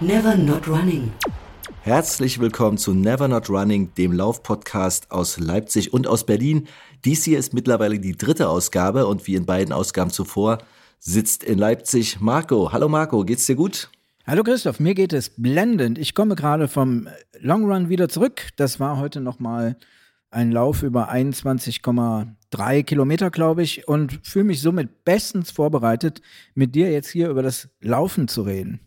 Never Not Running. Herzlich willkommen zu Never Not Running, dem Laufpodcast aus Leipzig und aus Berlin. Dies hier ist mittlerweile die dritte Ausgabe und wie in beiden Ausgaben zuvor sitzt in Leipzig Marco. Hallo Marco, geht's dir gut? Hallo Christoph, mir geht es blendend. Ich komme gerade vom Long Run wieder zurück. Das war heute nochmal ein Lauf über 21,3 Kilometer, glaube ich, und fühle mich somit bestens vorbereitet, mit dir jetzt hier über das Laufen zu reden.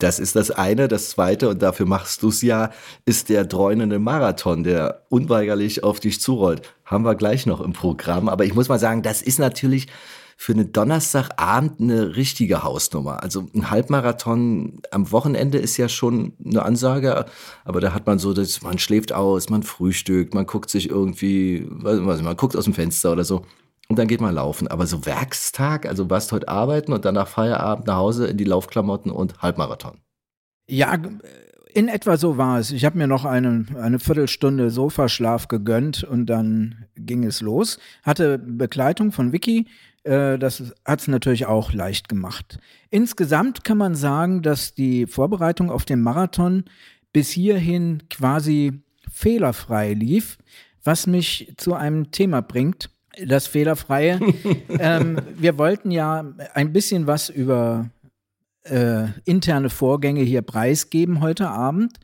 Das ist das eine. Das zweite, und dafür machst du es ja, ist der dreunende Marathon, der unweigerlich auf dich zurollt. Haben wir gleich noch im Programm. Aber ich muss mal sagen, das ist natürlich für einen Donnerstagabend eine richtige Hausnummer. Also ein Halbmarathon am Wochenende ist ja schon eine Ansage, aber da hat man so, dass man schläft aus, man frühstückt, man guckt sich irgendwie, was, man guckt aus dem Fenster oder so. Und dann geht man laufen. Aber so Werkstag, also warst heute arbeiten und danach Feierabend nach Hause in die Laufklamotten und Halbmarathon. Ja, in etwa so war es. Ich habe mir noch eine, eine Viertelstunde Sofaschlaf gegönnt und dann ging es los. Hatte Begleitung von Vicky. Äh, das hat es natürlich auch leicht gemacht. Insgesamt kann man sagen, dass die Vorbereitung auf den Marathon bis hierhin quasi fehlerfrei lief, was mich zu einem Thema bringt, das Fehlerfreie. ähm, wir wollten ja ein bisschen was über äh, interne Vorgänge hier preisgeben heute Abend.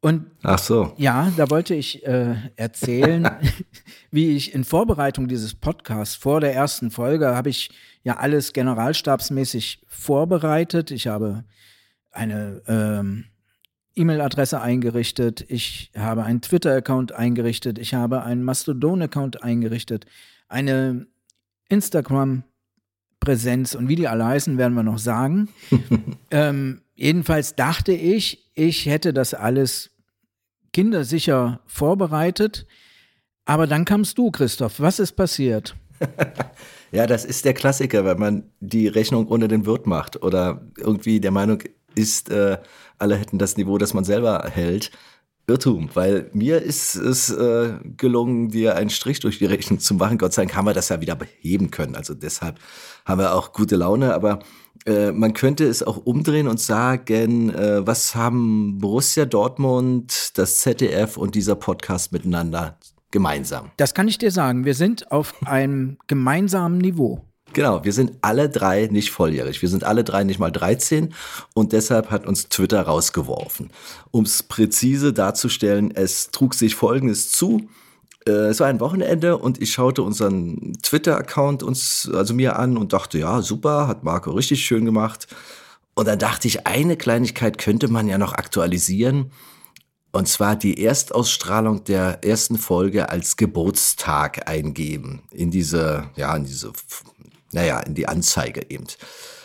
Und Ach so. Ja, da wollte ich äh, erzählen, wie ich in Vorbereitung dieses Podcasts vor der ersten Folge habe ich ja alles generalstabsmäßig vorbereitet. Ich habe eine ähm, E-Mail-Adresse eingerichtet, ich habe einen Twitter-Account eingerichtet, ich habe einen Mastodon-Account eingerichtet, eine Instagram-Präsenz und wie die alle heißen, werden wir noch sagen. ähm, jedenfalls dachte ich, ich hätte das alles kindersicher vorbereitet. Aber dann kamst du, Christoph. Was ist passiert? ja, das ist der Klassiker, wenn man die Rechnung ohne den Wirt macht oder irgendwie der Meinung ist, äh, alle hätten das Niveau, das man selber hält. Irrtum, weil mir ist es äh, gelungen, dir einen Strich durch die Rechnung zu machen. Gott sei Dank haben wir das ja wieder beheben können. Also deshalb haben wir auch gute Laune. Aber äh, man könnte es auch umdrehen und sagen, äh, was haben Borussia Dortmund, das ZDF und dieser Podcast miteinander gemeinsam? Das kann ich dir sagen. Wir sind auf einem gemeinsamen Niveau. Genau, wir sind alle drei nicht volljährig. Wir sind alle drei nicht mal 13 und deshalb hat uns Twitter rausgeworfen. Um es präzise darzustellen, es trug sich Folgendes zu. Äh, es war ein Wochenende und ich schaute unseren Twitter-Account uns, also mir an und dachte, ja, super, hat Marco richtig schön gemacht. Und dann dachte ich, eine Kleinigkeit könnte man ja noch aktualisieren. Und zwar die Erstausstrahlung der ersten Folge als Geburtstag eingeben. In diese, ja, in diese naja, in die Anzeige eben.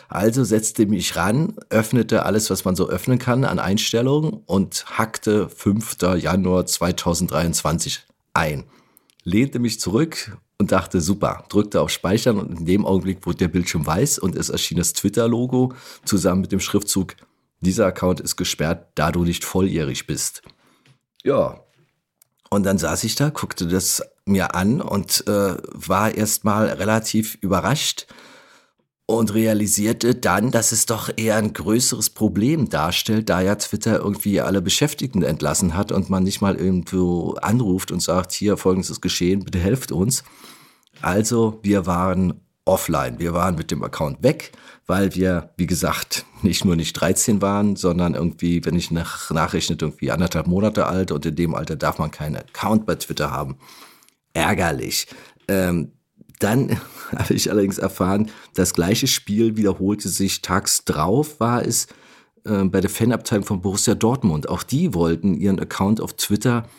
Also setzte mich ran, öffnete alles, was man so öffnen kann an Einstellungen und hackte 5. Januar 2023 ein. Lehnte mich zurück und dachte, super, drückte auf Speichern und in dem Augenblick wurde der Bildschirm weiß und es erschien das Twitter-Logo zusammen mit dem Schriftzug, dieser Account ist gesperrt, da du nicht volljährig bist. Ja, und dann saß ich da, guckte das mir an und äh, war erstmal relativ überrascht und realisierte dann, dass es doch eher ein größeres Problem darstellt, da ja Twitter irgendwie alle Beschäftigten entlassen hat und man nicht mal irgendwo anruft und sagt, hier folgendes ist geschehen, bitte helft uns. Also wir waren offline. Wir waren mit dem Account weg, weil wir, wie gesagt, nicht nur nicht 13 waren, sondern irgendwie, wenn ich nach, nachrechnet, irgendwie anderthalb Monate alt und in dem Alter darf man keinen Account bei Twitter haben. Ärgerlich. Ähm, dann habe ich allerdings erfahren, das gleiche Spiel wiederholte sich tags drauf, war es äh, bei der Fanabteilung von Borussia Dortmund. Auch die wollten ihren Account auf Twitter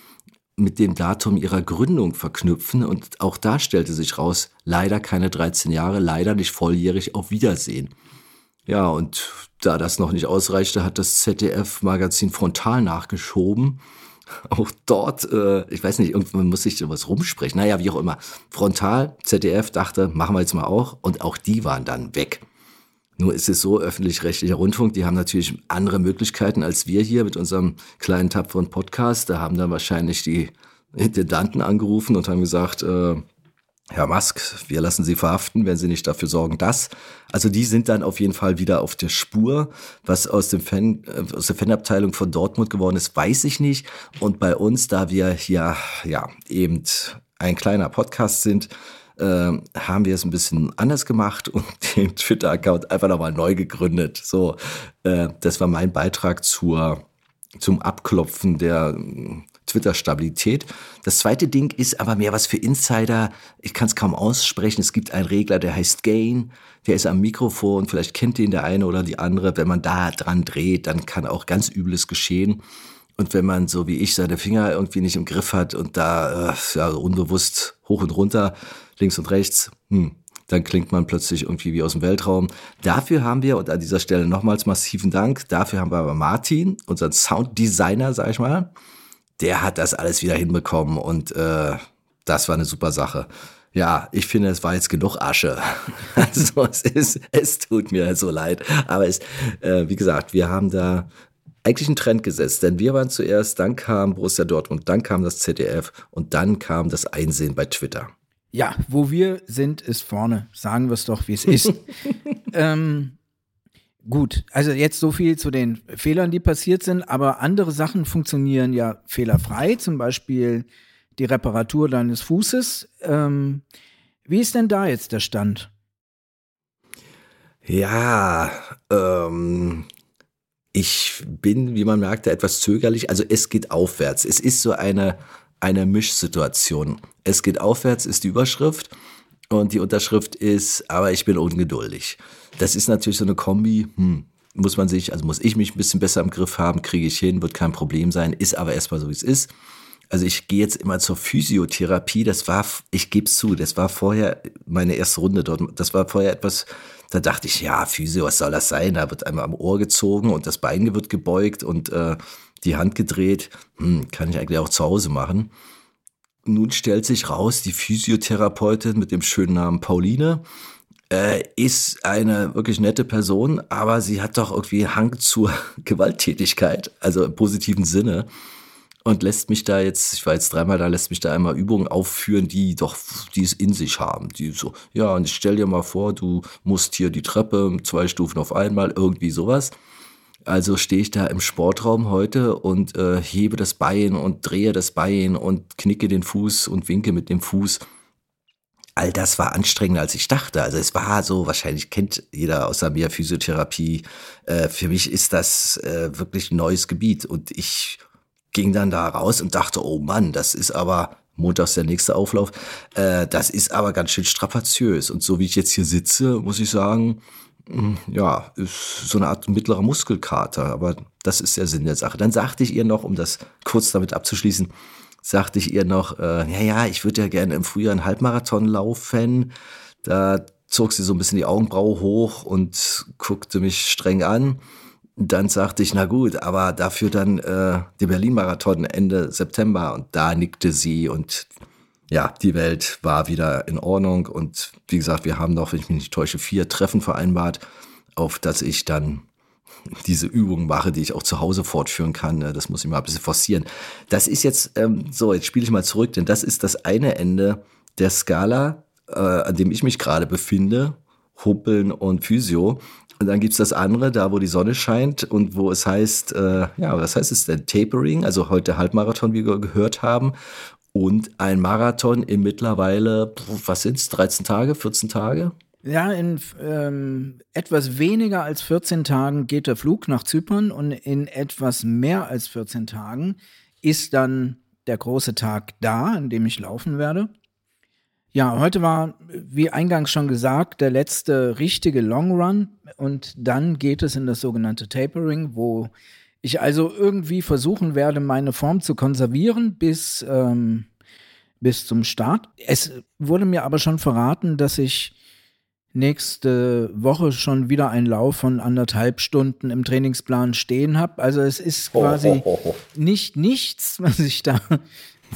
mit dem Datum ihrer Gründung verknüpfen und auch da stellte sich raus, leider keine 13 Jahre, leider nicht volljährig, auf Wiedersehen. Ja, und da das noch nicht ausreichte, hat das ZDF-Magazin Frontal nachgeschoben. auch dort, äh, ich weiß nicht, irgendwann muss sich sowas rumsprechen. Naja, wie auch immer. Frontal, ZDF dachte, machen wir jetzt mal auch. Und auch die waren dann weg. Nur ist es so, öffentlich-rechtlicher Rundfunk, die haben natürlich andere Möglichkeiten als wir hier mit unserem kleinen tapferen Podcast. Da haben dann wahrscheinlich die Intendanten angerufen und haben gesagt, äh, Herr Musk, wir lassen Sie verhaften, wenn Sie nicht dafür sorgen, dass. Also die sind dann auf jeden Fall wieder auf der Spur. Was aus, dem Fan, äh, aus der Fanabteilung von Dortmund geworden ist, weiß ich nicht. Und bei uns, da wir hier ja eben ein kleiner Podcast sind, äh, haben wir es ein bisschen anders gemacht und den Twitter-Account einfach nochmal neu gegründet. So, äh, das war mein Beitrag zur, zum Abklopfen der Twitter-Stabilität. Das zweite Ding ist aber mehr was für Insider. Ich kann es kaum aussprechen. Es gibt einen Regler, der heißt Gain. Der ist am Mikrofon. Vielleicht kennt ihn der eine oder die andere. Wenn man da dran dreht, dann kann auch ganz Übles geschehen. Und wenn man so wie ich seine Finger irgendwie nicht im Griff hat und da äh, ja, unbewusst hoch und runter, links und rechts, hm, dann klingt man plötzlich irgendwie wie aus dem Weltraum. Dafür haben wir, und an dieser Stelle nochmals massiven Dank, dafür haben wir aber Martin, unseren Sounddesigner, sag ich mal, der hat das alles wieder hinbekommen und äh, das war eine super Sache. Ja, ich finde, es war jetzt genug Asche. Also es ist, es tut mir so leid. Aber es, äh, wie gesagt, wir haben da eigentlich einen Trend gesetzt, denn wir waren zuerst, dann kam Borussia Dortmund, dann kam das ZDF und dann kam das Einsehen bei Twitter. Ja, wo wir sind, ist vorne. Sagen wir es doch, wie es ist. ähm, Gut, also jetzt so viel zu den Fehlern, die passiert sind, aber andere Sachen funktionieren ja fehlerfrei, zum Beispiel die Reparatur deines Fußes. Ähm, wie ist denn da jetzt der Stand? Ja, ähm, ich bin, wie man merkte, etwas zögerlich. Also es geht aufwärts. Es ist so eine, eine Mischsituation. Es geht aufwärts ist die Überschrift und die Unterschrift ist, aber ich bin ungeduldig. Das ist natürlich so eine Kombi, hm, muss man sich, also muss ich mich ein bisschen besser im Griff haben, kriege ich hin, wird kein Problem sein, ist aber erstmal so, wie es ist. Also ich gehe jetzt immer zur Physiotherapie, das war, ich gebe es zu, das war vorher meine erste Runde dort, das war vorher etwas, da dachte ich, ja, Physio, was soll das sein? Da wird einmal am Ohr gezogen und das Bein wird gebeugt und äh, die Hand gedreht, hm, kann ich eigentlich auch zu Hause machen. Nun stellt sich raus, die Physiotherapeutin mit dem schönen Namen Pauline, äh, ist eine wirklich nette Person, aber sie hat doch irgendwie Hang zur Gewalttätigkeit, also im positiven Sinne. Und lässt mich da jetzt, ich war jetzt dreimal da, lässt mich da einmal Übungen aufführen, die doch, die es in sich haben. Die so, ja, und ich stell dir mal vor, du musst hier die Treppe zwei Stufen auf einmal, irgendwie sowas. Also stehe ich da im Sportraum heute und äh, hebe das Bein und drehe das Bein und knicke den Fuß und winke mit dem Fuß all das war anstrengender, als ich dachte. Also es war so, wahrscheinlich kennt jeder außer mir Physiotherapie. Äh, für mich ist das äh, wirklich ein neues Gebiet. Und ich ging dann da raus und dachte, oh Mann, das ist aber, montags der nächste Auflauf, äh, das ist aber ganz schön strapaziös. Und so wie ich jetzt hier sitze, muss ich sagen, hm, ja, ist so eine Art mittlerer Muskelkater. Aber das ist der Sinn der Sache. Dann sagte ich ihr noch, um das kurz damit abzuschließen, sagte ich ihr noch, äh, ja, ja, ich würde ja gerne im Frühjahr einen Halbmarathon laufen. Da zog sie so ein bisschen die Augenbraue hoch und guckte mich streng an. Dann sagte ich, na gut, aber dafür dann äh, der Berlin-Marathon Ende September. Und da nickte sie und ja, die Welt war wieder in Ordnung. Und wie gesagt, wir haben noch, wenn ich mich nicht täusche, vier Treffen vereinbart, auf das ich dann diese Übungen mache, die ich auch zu Hause fortführen kann. Ne? Das muss ich mal ein bisschen forcieren. Das ist jetzt, ähm, so, jetzt spiele ich mal zurück, denn das ist das eine Ende der Skala, äh, an dem ich mich gerade befinde. Huppeln und Physio. Und dann gibt's das andere, da wo die Sonne scheint und wo es heißt, äh, ja, was heißt es denn? Tapering, also heute Halbmarathon, wie wir gehört haben. Und ein Marathon in mittlerweile, was sind's, 13 Tage, 14 Tage? Ja, in ähm, etwas weniger als 14 Tagen geht der Flug nach Zypern und in etwas mehr als 14 Tagen ist dann der große Tag da, an dem ich laufen werde. Ja, heute war, wie eingangs schon gesagt, der letzte richtige Long Run und dann geht es in das sogenannte Tapering, wo ich also irgendwie versuchen werde, meine Form zu konservieren bis, ähm, bis zum Start. Es wurde mir aber schon verraten, dass ich nächste Woche schon wieder einen Lauf von anderthalb Stunden im Trainingsplan stehen habe. Also es ist quasi nicht nichts, was ich da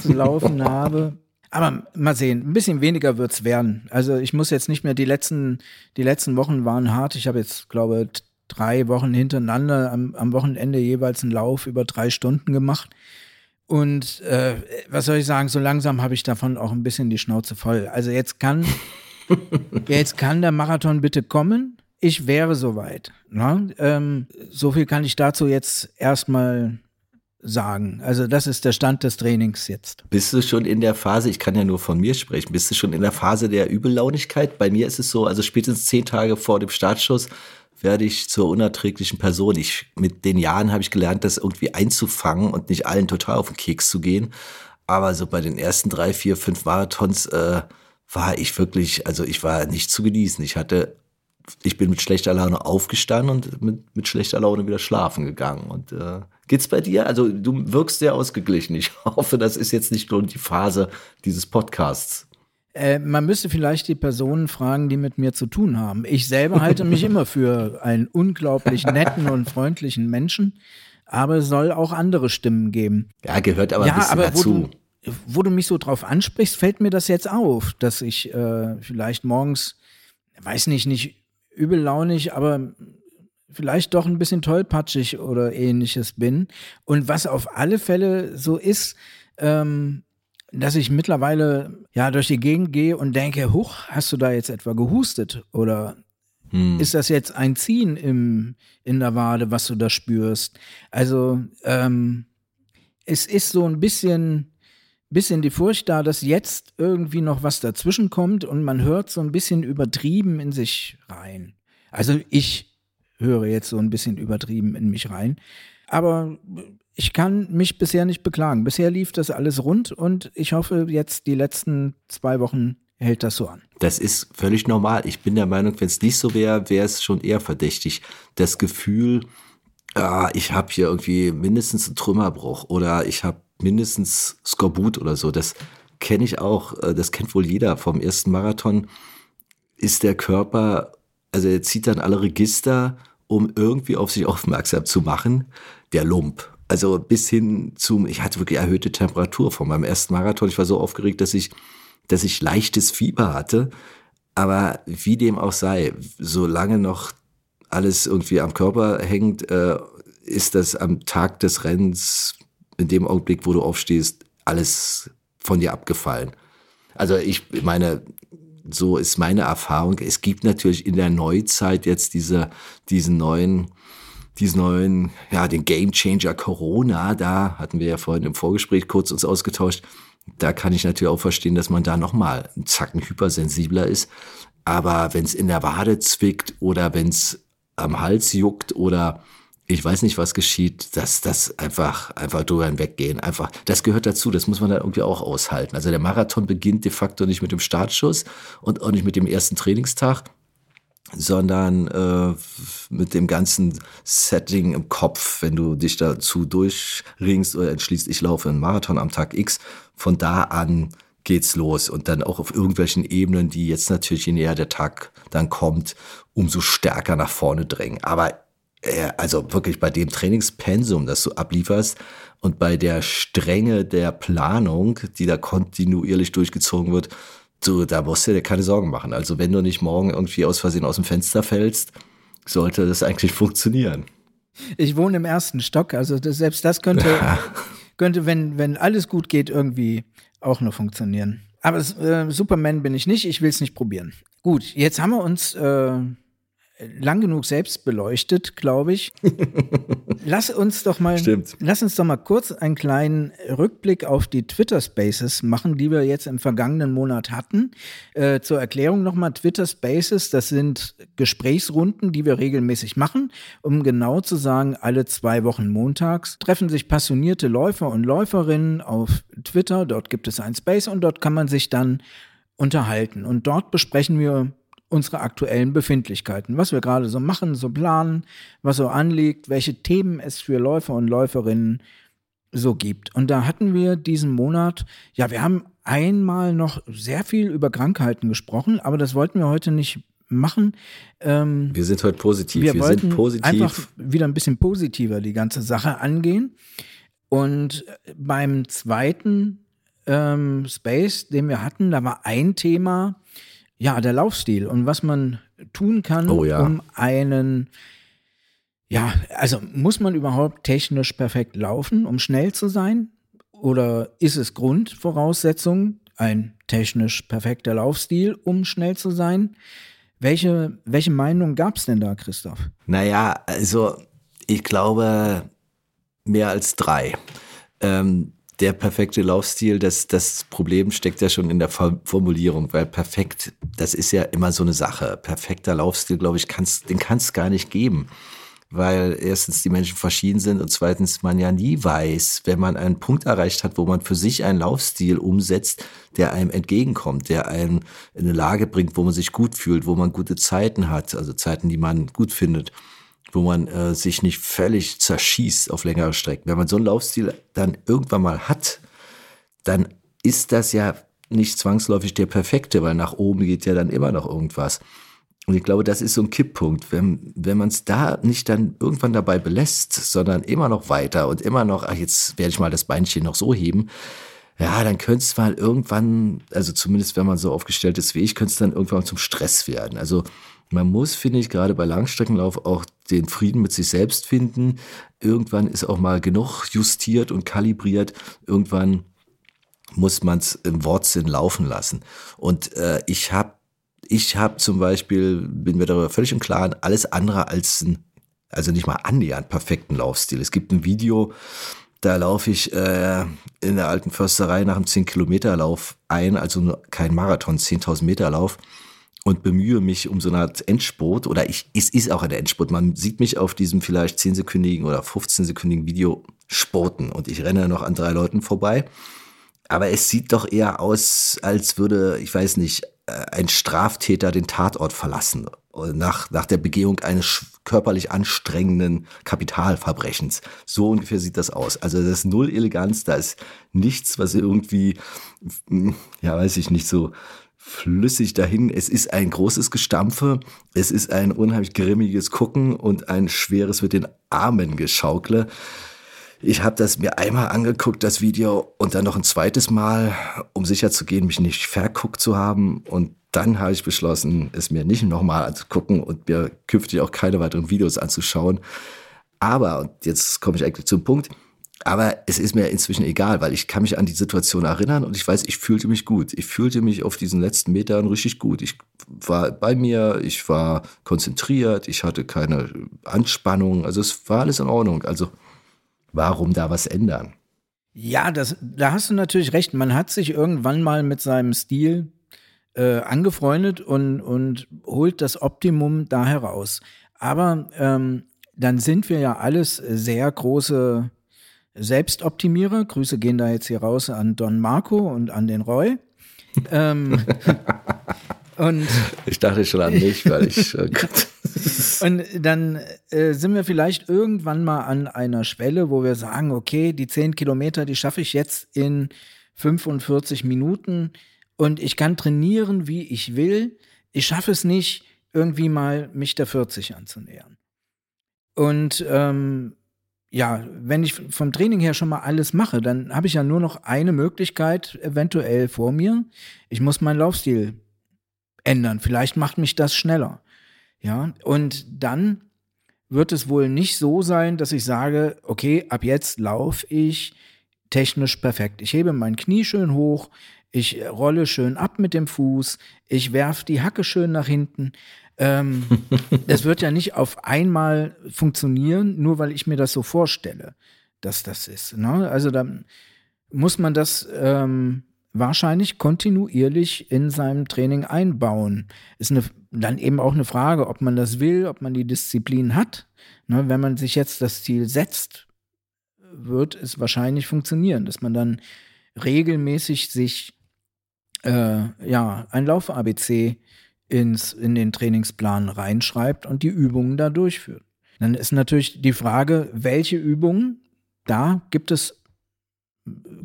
zu laufen habe. Aber mal sehen, ein bisschen weniger wird's werden. Also ich muss jetzt nicht mehr, die letzten, die letzten Wochen waren hart. Ich habe jetzt, glaube drei Wochen hintereinander am, am Wochenende jeweils einen Lauf über drei Stunden gemacht. Und äh, was soll ich sagen, so langsam habe ich davon auch ein bisschen die Schnauze voll. Also jetzt kann, jetzt kann der Marathon bitte kommen. Ich wäre soweit. Ne? Ähm, so viel kann ich dazu jetzt erstmal sagen. Also das ist der Stand des Trainings jetzt. Bist du schon in der Phase, ich kann ja nur von mir sprechen, bist du schon in der Phase der Übellaunigkeit? Bei mir ist es so, also spätestens zehn Tage vor dem Startschuss werde ich zur unerträglichen Person. Ich, mit den Jahren habe ich gelernt, das irgendwie einzufangen und nicht allen total auf den Keks zu gehen. Aber so bei den ersten drei, vier, fünf Marathons äh, war ich wirklich, also ich war nicht zu genießen. Ich hatte, ich bin mit schlechter Laune aufgestanden und mit, mit schlechter Laune wieder schlafen gegangen. Und äh, geht's bei dir? Also du wirkst sehr ausgeglichen. Ich hoffe, das ist jetzt nicht nur die Phase dieses Podcasts. Äh, man müsste vielleicht die Personen fragen, die mit mir zu tun haben. Ich selber halte mich immer für einen unglaublich netten und freundlichen Menschen, aber es soll auch andere Stimmen geben. Ja, gehört aber ja, ein bisschen aber dazu. Wo du, mich so drauf ansprichst, fällt mir das jetzt auf, dass ich äh, vielleicht morgens, weiß nicht, nicht übellaunig, aber vielleicht doch ein bisschen tollpatschig oder ähnliches bin. Und was auf alle Fälle so ist, ähm, dass ich mittlerweile ja durch die Gegend gehe und denke, huch, hast du da jetzt etwa gehustet oder hm. ist das jetzt ein Ziehen im, in der Wade, was du da spürst? Also ähm, es ist so ein bisschen, bisschen die Furcht da, dass jetzt irgendwie noch was dazwischen kommt und man hört so ein bisschen übertrieben in sich rein. Also ich höre jetzt so ein bisschen übertrieben in mich rein. Aber ich kann mich bisher nicht beklagen. Bisher lief das alles rund und ich hoffe, jetzt die letzten zwei Wochen hält das so an. Das ist völlig normal. Ich bin der Meinung, wenn es nicht so wäre, wäre es schon eher verdächtig. Das Gefühl, ah, ich habe hier irgendwie mindestens einen Trümmerbruch oder ich habe mindestens Skorbut oder so, das kenne ich auch, äh, das kennt wohl jeder vom ersten Marathon, ist der Körper, also er zieht dann alle Register, um irgendwie auf sich aufmerksam zu machen. Der Lump, also bis hin zum, ich hatte wirklich erhöhte Temperatur von meinem ersten Marathon. Ich war so aufgeregt, dass ich, dass ich leichtes Fieber hatte. Aber wie dem auch sei, solange noch alles irgendwie am Körper hängt, äh, ist das am Tag des Rennens, in dem Augenblick, wo du aufstehst, alles von dir abgefallen. Also ich meine, so ist meine Erfahrung. Es gibt natürlich in der Neuzeit jetzt diese, diesen neuen diesen neuen, ja, den Game Changer Corona, da hatten wir ja vorhin im Vorgespräch kurz uns ausgetauscht. Da kann ich natürlich auch verstehen, dass man da nochmal einen Zacken hypersensibler ist. Aber wenn es in der Wade zwickt oder wenn es am Hals juckt oder ich weiß nicht, was geschieht, dass das einfach, einfach drüber hinweggehen. Einfach, das gehört dazu, das muss man da irgendwie auch aushalten. Also der Marathon beginnt de facto nicht mit dem Startschuss und auch nicht mit dem ersten Trainingstag, sondern äh, mit dem ganzen Setting im Kopf, wenn du dich dazu durchringst oder entschließt, ich laufe einen Marathon am Tag X, von da an geht's los und dann auch auf irgendwelchen Ebenen, die jetzt natürlich, je näher der Tag dann kommt, umso stärker nach vorne drängen. Aber also wirklich bei dem Trainingspensum, das du ablieferst und bei der Strenge der Planung, die da kontinuierlich durchgezogen wird, du, da musst du dir keine Sorgen machen. Also wenn du nicht morgen irgendwie aus Versehen aus dem Fenster fällst, sollte das eigentlich funktionieren. Ich wohne im ersten Stock, also das, selbst das könnte, ja. könnte wenn, wenn alles gut geht, irgendwie auch noch funktionieren. Aber äh, Superman bin ich nicht, ich will es nicht probieren. Gut, jetzt haben wir uns äh, lang genug selbst beleuchtet, glaube ich. lass uns doch mal, Stimmt. lass uns doch mal kurz einen kleinen Rückblick auf die Twitter Spaces machen, die wir jetzt im vergangenen Monat hatten. Äh, zur Erklärung nochmal, Twitter Spaces, das sind Gesprächsrunden, die wir regelmäßig machen. Um genau zu sagen, alle zwei Wochen montags treffen sich passionierte Läufer und Läuferinnen auf Twitter. Dort gibt es ein Space und dort kann man sich dann unterhalten. Und dort besprechen wir unsere aktuellen Befindlichkeiten, was wir gerade so machen, so planen, was so anliegt, welche Themen es für Läufer und Läuferinnen so gibt. Und da hatten wir diesen Monat, ja, wir haben einmal noch sehr viel über Krankheiten gesprochen, aber das wollten wir heute nicht machen. Ähm, Wir sind heute positiv. wir, Wir, wollten sind positiv. einfach wieder ein bisschen positiver die ganze Sache angehen. Und beim zweiten ähm, Space, den wir hatten, da war ein Thema, ja, der Laufstil und was man tun kann, Oh ja. um einen, ja, also muss man überhaupt technisch perfekt laufen, um schnell zu sein? Oder ist es Grundvoraussetzung, ein technisch perfekter Laufstil, um schnell zu sein? Welche, welche Meinung gab es denn da, Christoph? Naja, also ich glaube mehr als drei. Ähm, der perfekte Laufstil, das, das Problem steckt ja schon in der Formulierung, weil perfekt, das ist ja immer so eine Sache. Perfekter Laufstil, glaube ich, kann's, den kann es gar nicht geben. Weil erstens die Menschen verschieden sind und zweitens man ja nie weiß, wenn man einen Punkt erreicht hat, wo man für sich einen Laufstil umsetzt, der einem entgegenkommt, der einen in eine Lage bringt, wo man sich gut fühlt, wo man gute Zeiten hat, also Zeiten, die man gut findet wo man äh, sich nicht völlig zerschießt auf längere Strecken. Wenn man so einen Laufstil dann irgendwann mal hat, dann ist das ja nicht zwangsläufig der perfekte, weil nach oben geht ja dann immer noch irgendwas. Und ich glaube, das ist so ein Kipppunkt, wenn, wenn man es da nicht dann irgendwann dabei belässt, sondern immer noch weiter und immer noch, ach, jetzt werde ich mal das Beinchen noch so heben, ja, dann könnte es mal irgendwann, also zumindest wenn man so aufgestellt ist wie ich, könnte es dann irgendwann zum Stress werden. Also man muss, finde ich, gerade bei Langstreckenlauf auch den Frieden mit sich selbst finden. Irgendwann ist auch mal genug justiert und kalibriert. Irgendwann muss man es im Wortsinn laufen lassen. Und äh, ich habe ich hab zum Beispiel, bin mir darüber völlig im Klaren, alles andere als ein, also nicht mal annähernd perfekten Laufstil. Es gibt ein Video, da laufe ich äh, in der alten Försterei nach einem 10-Kilometer-Lauf ein, also kein Marathon, 10.000 Meter Lauf und bemühe mich um so eine Art Endspurt oder ich, es ist auch ein Endspurt. Man sieht mich auf diesem vielleicht 10-sekündigen oder 15-sekündigen Video sporten und ich renne noch an drei Leuten vorbei. Aber es sieht doch eher aus, als würde, ich weiß nicht, äh, ein Straftäter den Tatort verlassen. Nach, nach der Begehung eines körperlich anstrengenden Kapitalverbrechens. So ungefähr sieht das aus. Also das ist null Eleganz, da ist nichts, was irgendwie, ja, weiß ich nicht, so flüssig dahin. Es ist ein großes Gestampfe, es ist ein unheimlich grimmiges Gucken und ein schweres mit den Armen geschaukle. Ich habe das mir einmal angeguckt, das Video, und dann noch ein zweites Mal, um sicher zu gehen, mich nicht verguckt zu haben. Und dann habe ich beschlossen, es mir nicht nochmal anzugucken und mir künftig auch keine weiteren Videos anzuschauen. Aber, und jetzt komme ich eigentlich zum Punkt, aber es ist mir inzwischen egal, weil ich kann mich an die Situation erinnern und ich weiß, ich fühlte mich gut. Ich fühlte mich auf diesen letzten Metern richtig gut. Ich war bei mir, ich war konzentriert, ich hatte keine Anspannung, also es war alles in Ordnung. Also warum da was ändern? Ja, das, da hast du natürlich recht. Man hat sich irgendwann mal mit seinem Stil äh, angefreundet und, und holt das Optimum da heraus. Aber ähm, dann sind wir ja alles sehr große Selbstoptimierer. Grüße gehen da jetzt hier raus an Don Marco und an den Roy. ähm, und Ich dachte schon an mich, weil ich. Gott. Und dann äh, sind wir vielleicht irgendwann mal an einer Schwelle, wo wir sagen, okay, die 10 Kilometer, die schaffe ich jetzt in 45 Minuten und ich kann trainieren, wie ich will. Ich schaffe es nicht, irgendwie mal mich der 40 anzunähern. Und ähm, ja, wenn ich vom Training her schon mal alles mache, dann habe ich ja nur noch eine Möglichkeit eventuell vor mir. Ich muss meinen Laufstil ändern. Vielleicht macht mich das schneller. Ja, und dann wird es wohl nicht so sein, dass ich sage, okay, ab jetzt laufe ich technisch perfekt. Ich hebe mein Knie schön hoch, ich rolle schön ab mit dem Fuß, ich werfe die Hacke schön nach hinten. Ähm, das wird ja nicht auf einmal funktionieren, nur weil ich mir das so vorstelle, dass das ist. Ne? Also dann muss man das ähm, wahrscheinlich kontinuierlich in seinem Training einbauen. Ist eine, dann eben auch eine Frage, ob man das will, ob man die Disziplin hat. Ne, wenn man sich jetzt das Ziel setzt, wird es wahrscheinlich funktionieren, dass man dann regelmäßig sich äh, ja ein Lauf-ABC ins in den Trainingsplan reinschreibt und die Übungen da durchführt. Dann ist natürlich die Frage, welche Übungen da gibt es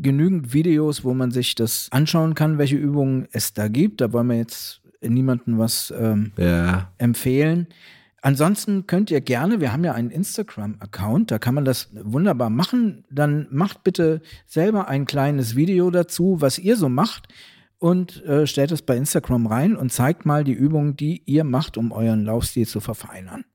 genügend Videos, wo man sich das anschauen kann, welche Übungen es da gibt. Da wollen wir jetzt niemandem was ähm, Ja. empfehlen. Ansonsten könnt ihr gerne, wir haben ja einen Instagram-Account, da kann man das wunderbar machen. Dann macht bitte selber ein kleines Video dazu, was ihr so macht und äh, stellt es bei Instagram rein und zeigt mal die Übungen, die ihr macht, um euren Laufstil zu verfeinern.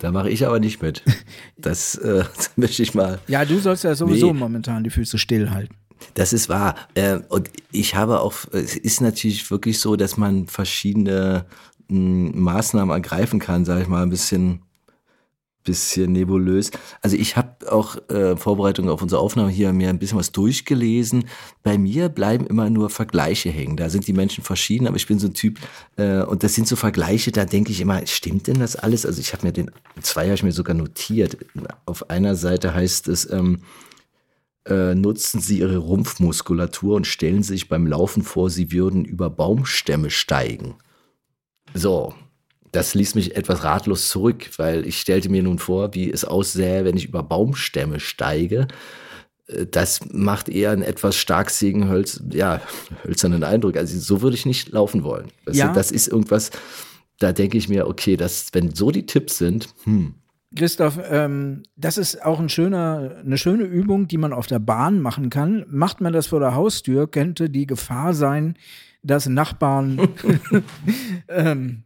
Da mache ich aber nicht mit. Das äh, möchte ich mal. Ja, du sollst ja sowieso Nee. momentan die Füße stillhalten. Das ist wahr. Äh, und ich habe auch, es ist natürlich wirklich so, dass man verschiedene mh, Maßnahmen ergreifen kann, sage ich mal, ein bisschen, bisschen nebulös. Also ich habe auch äh, Vorbereitung auf unsere Aufnahme hier mir ein bisschen was durchgelesen. Bei mir bleiben immer nur Vergleiche hängen. Da sind die Menschen verschieden, aber ich bin so ein Typ, äh, und das sind so Vergleiche, da denke ich immer, stimmt denn das alles? Also ich habe mir den, zwei habe ich mir sogar notiert. Auf einer Seite heißt es, ähm, äh, nutzen Sie Ihre Rumpfmuskulatur und stellen sich beim Laufen vor, Sie würden über Baumstämme steigen. So, das ließ mich etwas ratlos zurück, weil ich stellte mir nun vor, wie es aussähe, wenn ich über Baumstämme steige. Äh, Das macht eher einen etwas starksinnigen, hölz, ja, hölzernen Eindruck. Also so würde ich nicht laufen wollen. Ja. das ist irgendwas, da denke ich mir, okay, das, wenn so die Tipps sind, hm, Christoph, ähm, das ist auch ein schöner, eine schöne Übung, die man auf der Bahn machen kann. Macht man das vor der Haustür, könnte die Gefahr sein, dass Nachbarn ähm,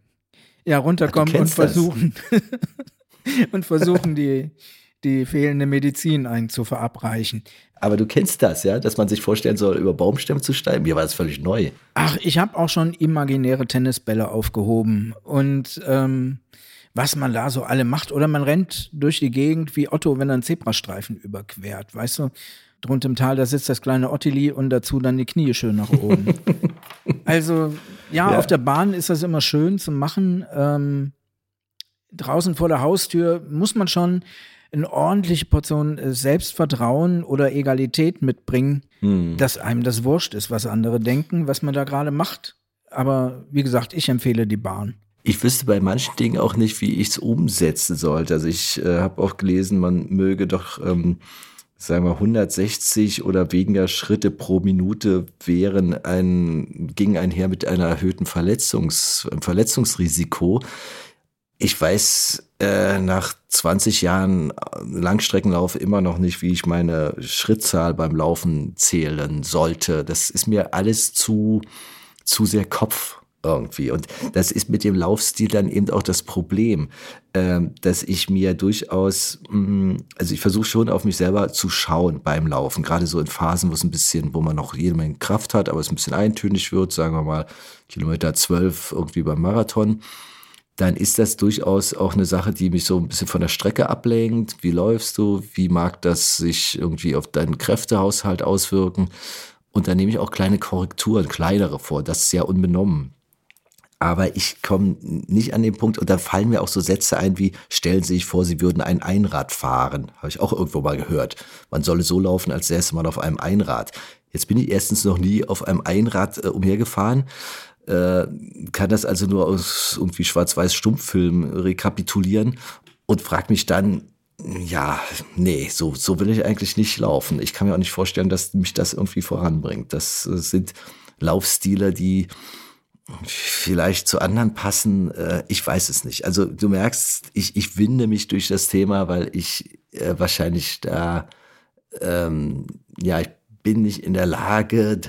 ja, runterkommen und kennst das. versuchen und versuchen, die, die fehlende Medizin einen zu verabreichen. Aber du kennst das, ja, dass man sich vorstellen soll, über Baumstämme zu steigen. Mir war das völlig neu. Ach, ich habe auch schon imaginäre Tennisbälle aufgehoben und ähm, was man da so alle macht. Oder man rennt durch die Gegend wie Otto, wenn er einen Zebrastreifen überquert, weißt du? Drunter im Tal, da sitzt das kleine Ottili und dazu dann die Knie schön nach oben. also, ja, Ja. auf der Bahn ist das immer schön zu machen. Ähm, draußen vor der Haustür muss man schon eine ordentliche Portion äh, Selbstvertrauen oder Egalität mitbringen, dass einem das wurscht ist, was andere denken, was man da gerade macht. Aber wie gesagt, ich empfehle die Bahn. Ich wüsste bei manchen Dingen auch nicht, wie ich es umsetzen sollte. Also ich äh, habe auch gelesen, man möge doch, ähm, sagen wir, 160 oder weniger Schritte pro Minute wären ein, ging einher mit einer erhöhten Verletzungs, Verletzungsrisiko. Ich weiß äh, nach 20 Jahren Langstreckenlauf immer noch nicht, wie ich meine Schrittzahl beim Laufen zählen sollte. Das ist mir alles zu, zu sehr Kopf irgendwie. Und das ist mit dem Laufstil dann eben auch das Problem, dass ich mir durchaus, mh, also ich versuche schon auf mich selber zu schauen beim Laufen, gerade so in Phasen, wo es ein bisschen, wo man noch jede Menge Kraft hat, aber es ein bisschen eintönig wird, sagen wir mal Kilometer 12 irgendwie beim Marathon dann ist das durchaus auch eine Sache, die mich so ein bisschen von der Strecke ablenkt. Wie läufst du? Wie mag das sich irgendwie auf deinen Kräftehaushalt auswirken? Und dann nehme ich auch kleine Korrekturen, kleinere vor, das ist ja unbenommen. Aber ich komme nicht an den Punkt, und da fallen mir auch so Sätze ein wie, stellen Sie sich vor, Sie würden ein Einrad fahren. Habe ich auch irgendwo mal gehört. Man solle so laufen, als säße man auf einem Einrad. Jetzt bin ich erstens noch nie auf einem Einrad äh, umhergefahren, äh, kann das also nur aus irgendwie schwarz-weiß Stummfilm rekapitulieren und frag mich dann, ja, nee, so, so will ich eigentlich nicht laufen. Ich kann mir auch nicht vorstellen, dass mich das irgendwie voranbringt. Das äh, sind Laufstile, die vielleicht zu anderen passen. Äh, ich weiß es nicht. Also du merkst, ich, ich winde mich durch das Thema, weil ich äh, wahrscheinlich da, ähm, ja, ich bin nicht in der Lage,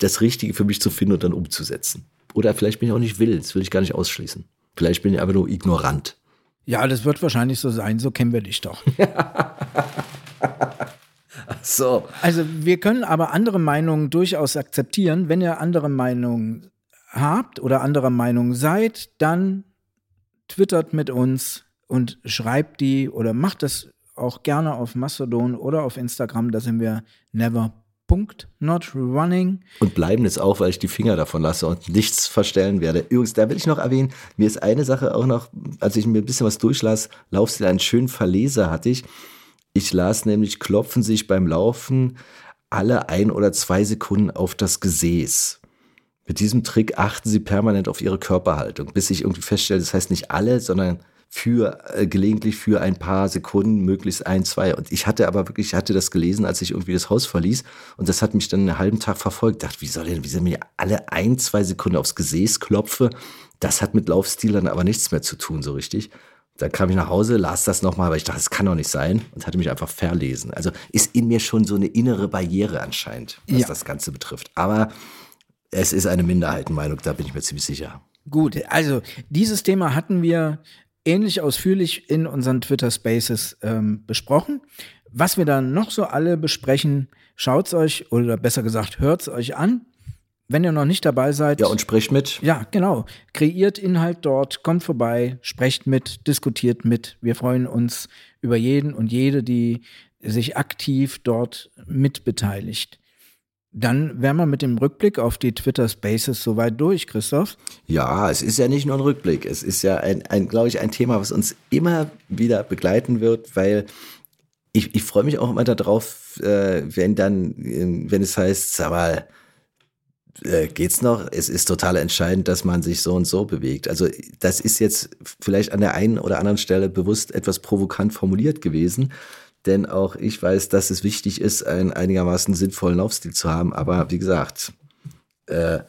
das Richtige für mich zu finden und dann umzusetzen. Oder vielleicht bin ich auch nicht will, das will ich gar nicht ausschließen. Vielleicht bin ich aber nur ignorant. Ja, das wird wahrscheinlich so sein, so kennen wir dich doch. So. Also wir können aber andere Meinungen durchaus akzeptieren. Wenn ihr andere Meinungen habt oder anderer Meinung seid, dann twittert mit uns und schreibt die oder macht das auch gerne auf Mastodon oder auf Instagram. Da sind wir never.notrunning. Und bleiben jetzt auch, weil ich die Finger davon lasse und nichts verstellen werde. Übrigens, da will ich noch erwähnen, mir ist eine Sache auch noch, als ich mir ein bisschen was durchlas, Laufstil, einen schönen Verleser hatte ich. Ich las nämlich, klopfen sich beim Laufen alle ein oder zwei Sekunden auf das Gesäß. Mit diesem Trick achten sie permanent auf ihre Körperhaltung, bis ich irgendwie feststelle, das heißt nicht alle, sondern für äh, gelegentlich für ein paar Sekunden, möglichst ein, zwei. Und ich hatte aber wirklich, ich hatte das gelesen, als ich irgendwie das Haus verließ. Und das hat mich dann einen halben Tag verfolgt. Ich dachte, wie soll denn, wie sind mir alle ein, zwei Sekunden aufs Gesäß klopfe? Das hat mit Laufstil dann aber nichts mehr zu tun, so richtig. Dann kam ich nach Hause, las das nochmal, aber ich dachte, das kann doch nicht sein und hatte mich einfach verlesen. Also ist in mir schon so eine innere Barriere anscheinend, was Ja. das Ganze betrifft. Aber es ist eine Minderheitenmeinung, da bin ich mir ziemlich sicher. Gut, also dieses Thema hatten wir ähnlich ausführlich in unseren Twitter Spaces ähm, besprochen. Was wir dann noch so alle besprechen, schaut's euch oder besser gesagt hört's euch an. Wenn ihr noch nicht dabei seid, Ja, und sprich mit. ja, genau. Kreiert Inhalt dort, kommt vorbei, sprecht mit, diskutiert mit. Wir freuen uns über jeden und jede, die sich aktiv dort mitbeteiligt. Dann wären wir mit dem Rückblick auf die Twitter Spaces soweit durch, Christoph. Ja, es ist ja nicht nur ein Rückblick. Es ist ja ein, ein glaube ich, ein Thema, was uns immer wieder begleiten wird, weil ich, ich freue mich auch immer darauf, äh, wenn dann, äh, wenn es heißt, sag mal, äh, geht's noch? Es ist total entscheidend, dass man sich so und so bewegt. Also das ist jetzt vielleicht an der einen oder anderen Stelle bewusst etwas provokant formuliert gewesen. Denn auch ich weiß, dass es wichtig ist, einen einigermaßen sinnvollen Laufstil zu haben. Aber wie gesagt, äh,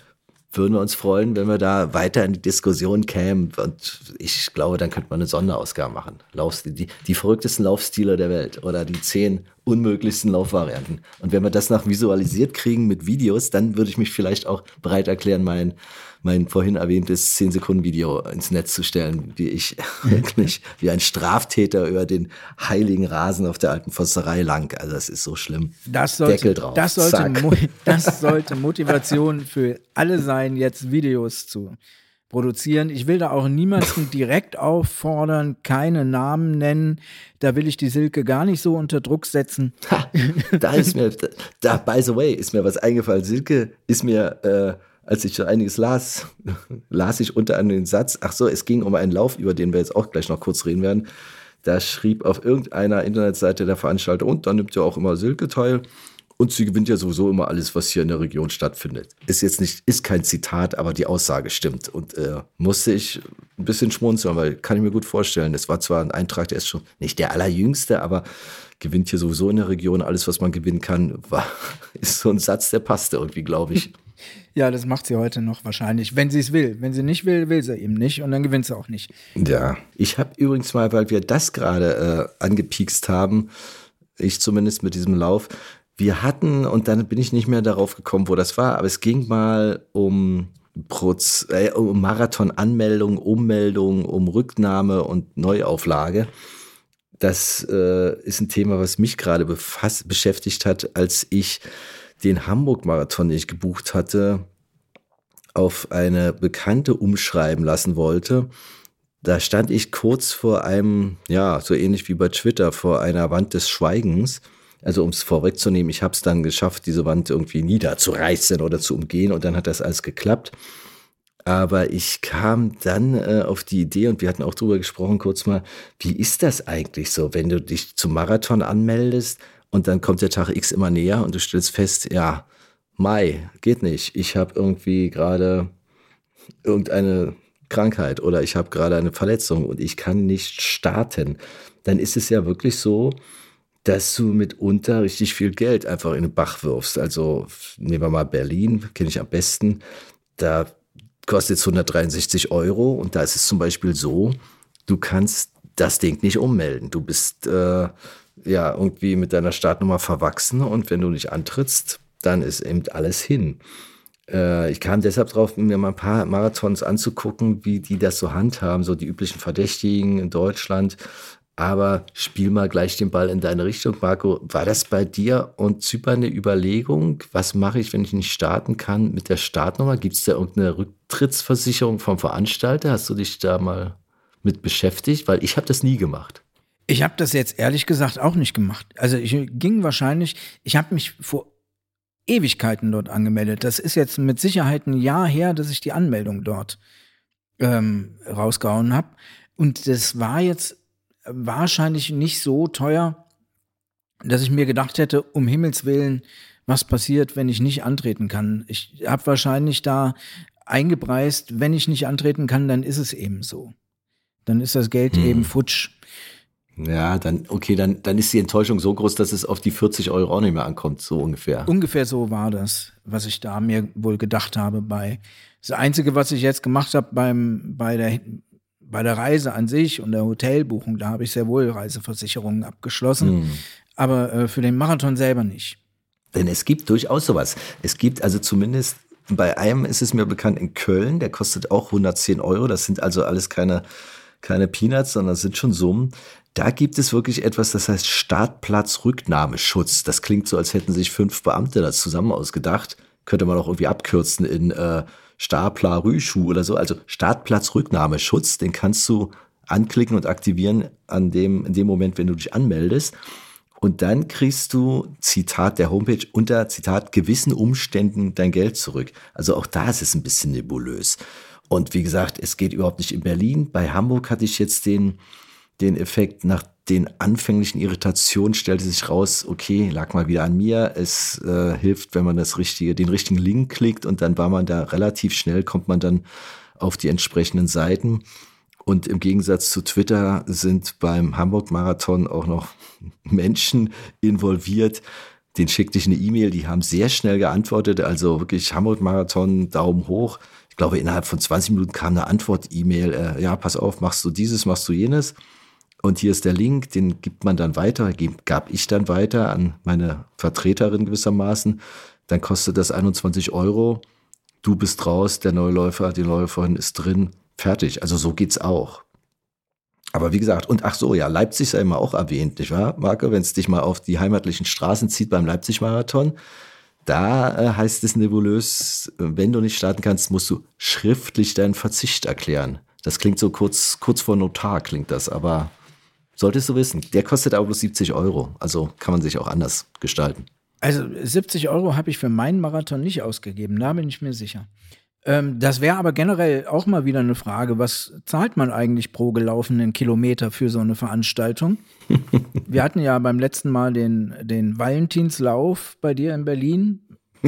würden wir uns freuen, wenn wir da weiter in die Diskussion kämen. Und ich glaube, dann könnte man eine Sonderausgabe machen. Laufstil, die, die verrücktesten Laufstile der Welt oder die zehn unmöglichsten Laufvarianten. Und wenn wir das noch visualisiert kriegen mit Videos, dann würde ich mich vielleicht auch bereit erklären, mein, mein vorhin erwähntes 10-Sekunden-Video ins Netz zu stellen, wie ich wirklich wie ein Straftäter über den heiligen Rasen auf der alten Fosserei lang. Also das ist so schlimm. Das sollte, Deckel drauf. Das sollte, das sollte Motivation für alle sein, jetzt Videos zu produzieren. Ich will da auch niemanden direkt auffordern, keine Namen nennen. Da will ich die Silke gar nicht so unter Druck setzen. Ha, da ist mir, da, by the way, ist mir was eingefallen. Silke ist mir, äh, als ich so einiges las, las ich unter anderem den Satz, ach so, es ging um einen Lauf, über den wir jetzt auch gleich noch kurz reden werden. Da schrieb auf irgendeiner Internetseite der Veranstalter, und da nimmt ja auch immer Silke teil. Und sie gewinnt ja sowieso immer alles, was hier in der Region stattfindet. Ist jetzt nicht, ist kein Zitat, aber die Aussage stimmt. Und äh, musste ich ein bisschen schmunzeln, weil kann ich mir gut vorstellen. Es war zwar ein Eintrag, der ist schon nicht der allerjüngste, aber gewinnt hier sowieso in der Region alles, was man gewinnen kann, war, ist so ein Satz, der passte irgendwie, glaube ich. Ja, das macht sie heute noch wahrscheinlich, wenn sie es will. Wenn sie nicht will, will sie eben nicht und dann gewinnt sie auch nicht. Ja. Ich habe übrigens mal, weil wir das gerade äh, angepiekst haben, ich zumindest mit diesem Lauf, wir hatten, und dann bin ich nicht mehr darauf gekommen, wo das war, aber es ging mal um, Proz äh, um Marathon-Anmeldung, Ummeldung, um Rücknahme und Neuauflage. Das äh, ist ein Thema, was mich gerade beschäftigt hat, als ich den Hamburg-Marathon, den ich gebucht hatte, auf eine Bekannte umschreiben lassen wollte. Da stand ich kurz vor einem, ja, so ähnlich wie bei Twitter, vor einer Wand des Schweigens. Also um es vorwegzunehmen, ich habe es dann geschafft, diese Wand irgendwie niederzureißen oder zu umgehen und dann hat das alles geklappt. Aber ich kam dann äh, auf die Idee und wir hatten auch drüber gesprochen kurz mal, wie ist das eigentlich so, wenn du dich zum Marathon anmeldest und dann kommt der Tag X immer näher und du stellst fest, ja, Mai, geht nicht. Ich habe irgendwie gerade irgendeine Krankheit oder ich habe gerade eine Verletzung und ich kann nicht starten. Dann ist es ja wirklich so, dass du mitunter richtig viel Geld einfach in den Bach wirfst. Also nehmen wir mal Berlin, kenne ich am besten. Da kostet es 163 Euro und da ist es zum Beispiel so, du kannst das Ding nicht ummelden. Du bist äh, ja irgendwie mit deiner Startnummer verwachsen und wenn du nicht antrittst, dann ist eben alles hin. Äh, ich kam deshalb drauf, mir mal ein paar Marathons anzugucken, wie die das so handhaben, so die üblichen Verdächtigen in Deutschland. Aber spiel mal gleich den Ball in deine Richtung, Marco. War das bei dir und Zypern eine Überlegung? Was mache ich, wenn ich nicht starten kann mit der Startnummer? Gibt es da irgendeine Rücktrittsversicherung vom Veranstalter? Hast du dich da mal mit beschäftigt? Weil ich habe das nie gemacht. Ich habe das jetzt ehrlich gesagt auch nicht gemacht. Also ich ging wahrscheinlich, ich habe mich vor Ewigkeiten dort angemeldet. Das ist jetzt mit Sicherheit ein Jahr her, dass ich die Anmeldung dort ähm, rausgehauen habe. Und das war jetzt wahrscheinlich nicht so teuer, dass ich mir gedacht hätte, um Himmels Willen, was passiert, wenn ich nicht antreten kann. Ich habe wahrscheinlich da eingepreist, wenn ich nicht antreten kann, dann ist es eben so. Dann ist das Geld eben futsch. Ja, dann, okay, dann, dann ist die Enttäuschung so groß, dass es auf die 40 Euro auch nicht mehr ankommt, so ungefähr. Ungefähr so war das, was ich da mir wohl gedacht habe bei. Das Einzige, was ich jetzt gemacht habe beim, bei der, bei der Reise an sich und der Hotelbuchung, da habe ich sehr wohl Reiseversicherungen abgeschlossen. Aber äh, für den Marathon selber nicht. Denn es gibt durchaus sowas. Es gibt also zumindest, bei einem ist es mir bekannt in Köln, der kostet auch 110 Euro. Das sind also alles keine, keine Peanuts, sondern das sind schon Summen. Da gibt es wirklich etwas, das heißt Startplatzrücknahmeschutz. Das klingt so, als hätten sich fünf Beamte das zusammen ausgedacht. Könnte man auch irgendwie abkürzen in äh, Starpla Rüschuh oder so. Also Startplatzrücknahmeschutz, den kannst du anklicken und aktivieren an dem, in dem Moment, wenn du dich anmeldest. Und dann kriegst du, Zitat der Homepage, unter Zitat gewissen Umständen dein Geld zurück. Also auch da ist es ein bisschen nebulös. Und wie gesagt, es geht überhaupt nicht in Berlin. Bei Hamburg hatte ich jetzt den, den Effekt, nach den anfänglichen Irritationen stellte sich raus, okay, lag mal wieder an mir. Es äh, hilft, wenn man das richtige, den richtigen Link klickt und dann war man da relativ schnell, kommt man dann auf die entsprechenden Seiten. Und im Gegensatz zu Twitter sind beim Hamburg-Marathon auch noch Menschen involviert. Den schickte ich eine E-Mail, die haben sehr schnell geantwortet. Also wirklich Hamburg-Marathon, Daumen hoch. Ich glaube, innerhalb von 20 Minuten kam eine Antwort-E-Mail. Äh, ja, pass auf, machst du dieses, machst du jenes. Und hier ist der Link, den gibt man dann weiter, gab ich dann weiter an meine Vertreterin gewissermaßen. Dann kostet das 21 Euro. Du bist raus, der Neuläufer, die Läuferin ist drin. Fertig. Also so geht's auch. Aber wie gesagt, und ach so, ja, Leipzig sei immer auch erwähnt, nicht wahr, Marco? Wenn es dich mal auf die heimatlichen Straßen zieht beim Leipzig-Marathon, da äh, heißt es nebulös, wenn du nicht starten kannst, musst du schriftlich deinen Verzicht erklären. Das klingt so kurz, kurz vor Notar klingt das, aber solltest du wissen. Der kostet aber bloß 70 Euro. Also kann man sich auch anders gestalten. Also 70 Euro habe ich für meinen Marathon nicht ausgegeben, da bin ich mir sicher. Ähm, das wäre aber generell auch mal wieder eine Frage, was zahlt man eigentlich pro gelaufenen Kilometer für so eine Veranstaltung? Wir hatten ja beim letzten Mal den, den Valentinslauf bei dir in Berlin,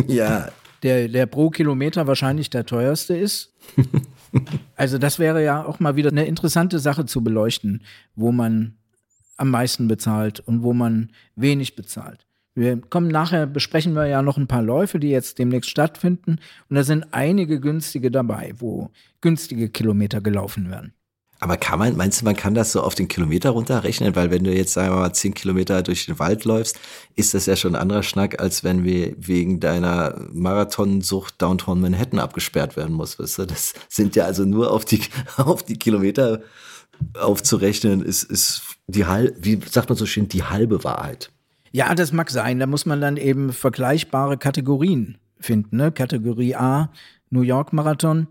Ja, der, der pro Kilometer wahrscheinlich der teuerste ist. Also das wäre ja auch mal wieder eine interessante Sache zu beleuchten, wo man am meisten bezahlt und wo man wenig bezahlt. Wir kommen nachher, besprechen wir ja noch ein paar Läufe, die jetzt demnächst stattfinden. Und da sind einige günstige dabei, wo günstige Kilometer gelaufen werden. Aber kann man, meinst du, man kann das so auf den Kilometer runterrechnen? Weil wenn du jetzt, sagen wir mal, zehn Kilometer durch den Wald läufst, ist das ja schon ein anderer Schnack, als wenn wir wegen deiner Marathonsucht Downtown Manhattan abgesperrt werden muss. Weißt du? Das sind ja also nur auf die, auf die Kilometer aufzurechnen, ist, ist die halbe, wie sagt man so schön, die halbe Wahrheit. Ja, das mag sein. Da muss man dann eben vergleichbare Kategorien finden. Ne? Kategorie A, New York Marathon.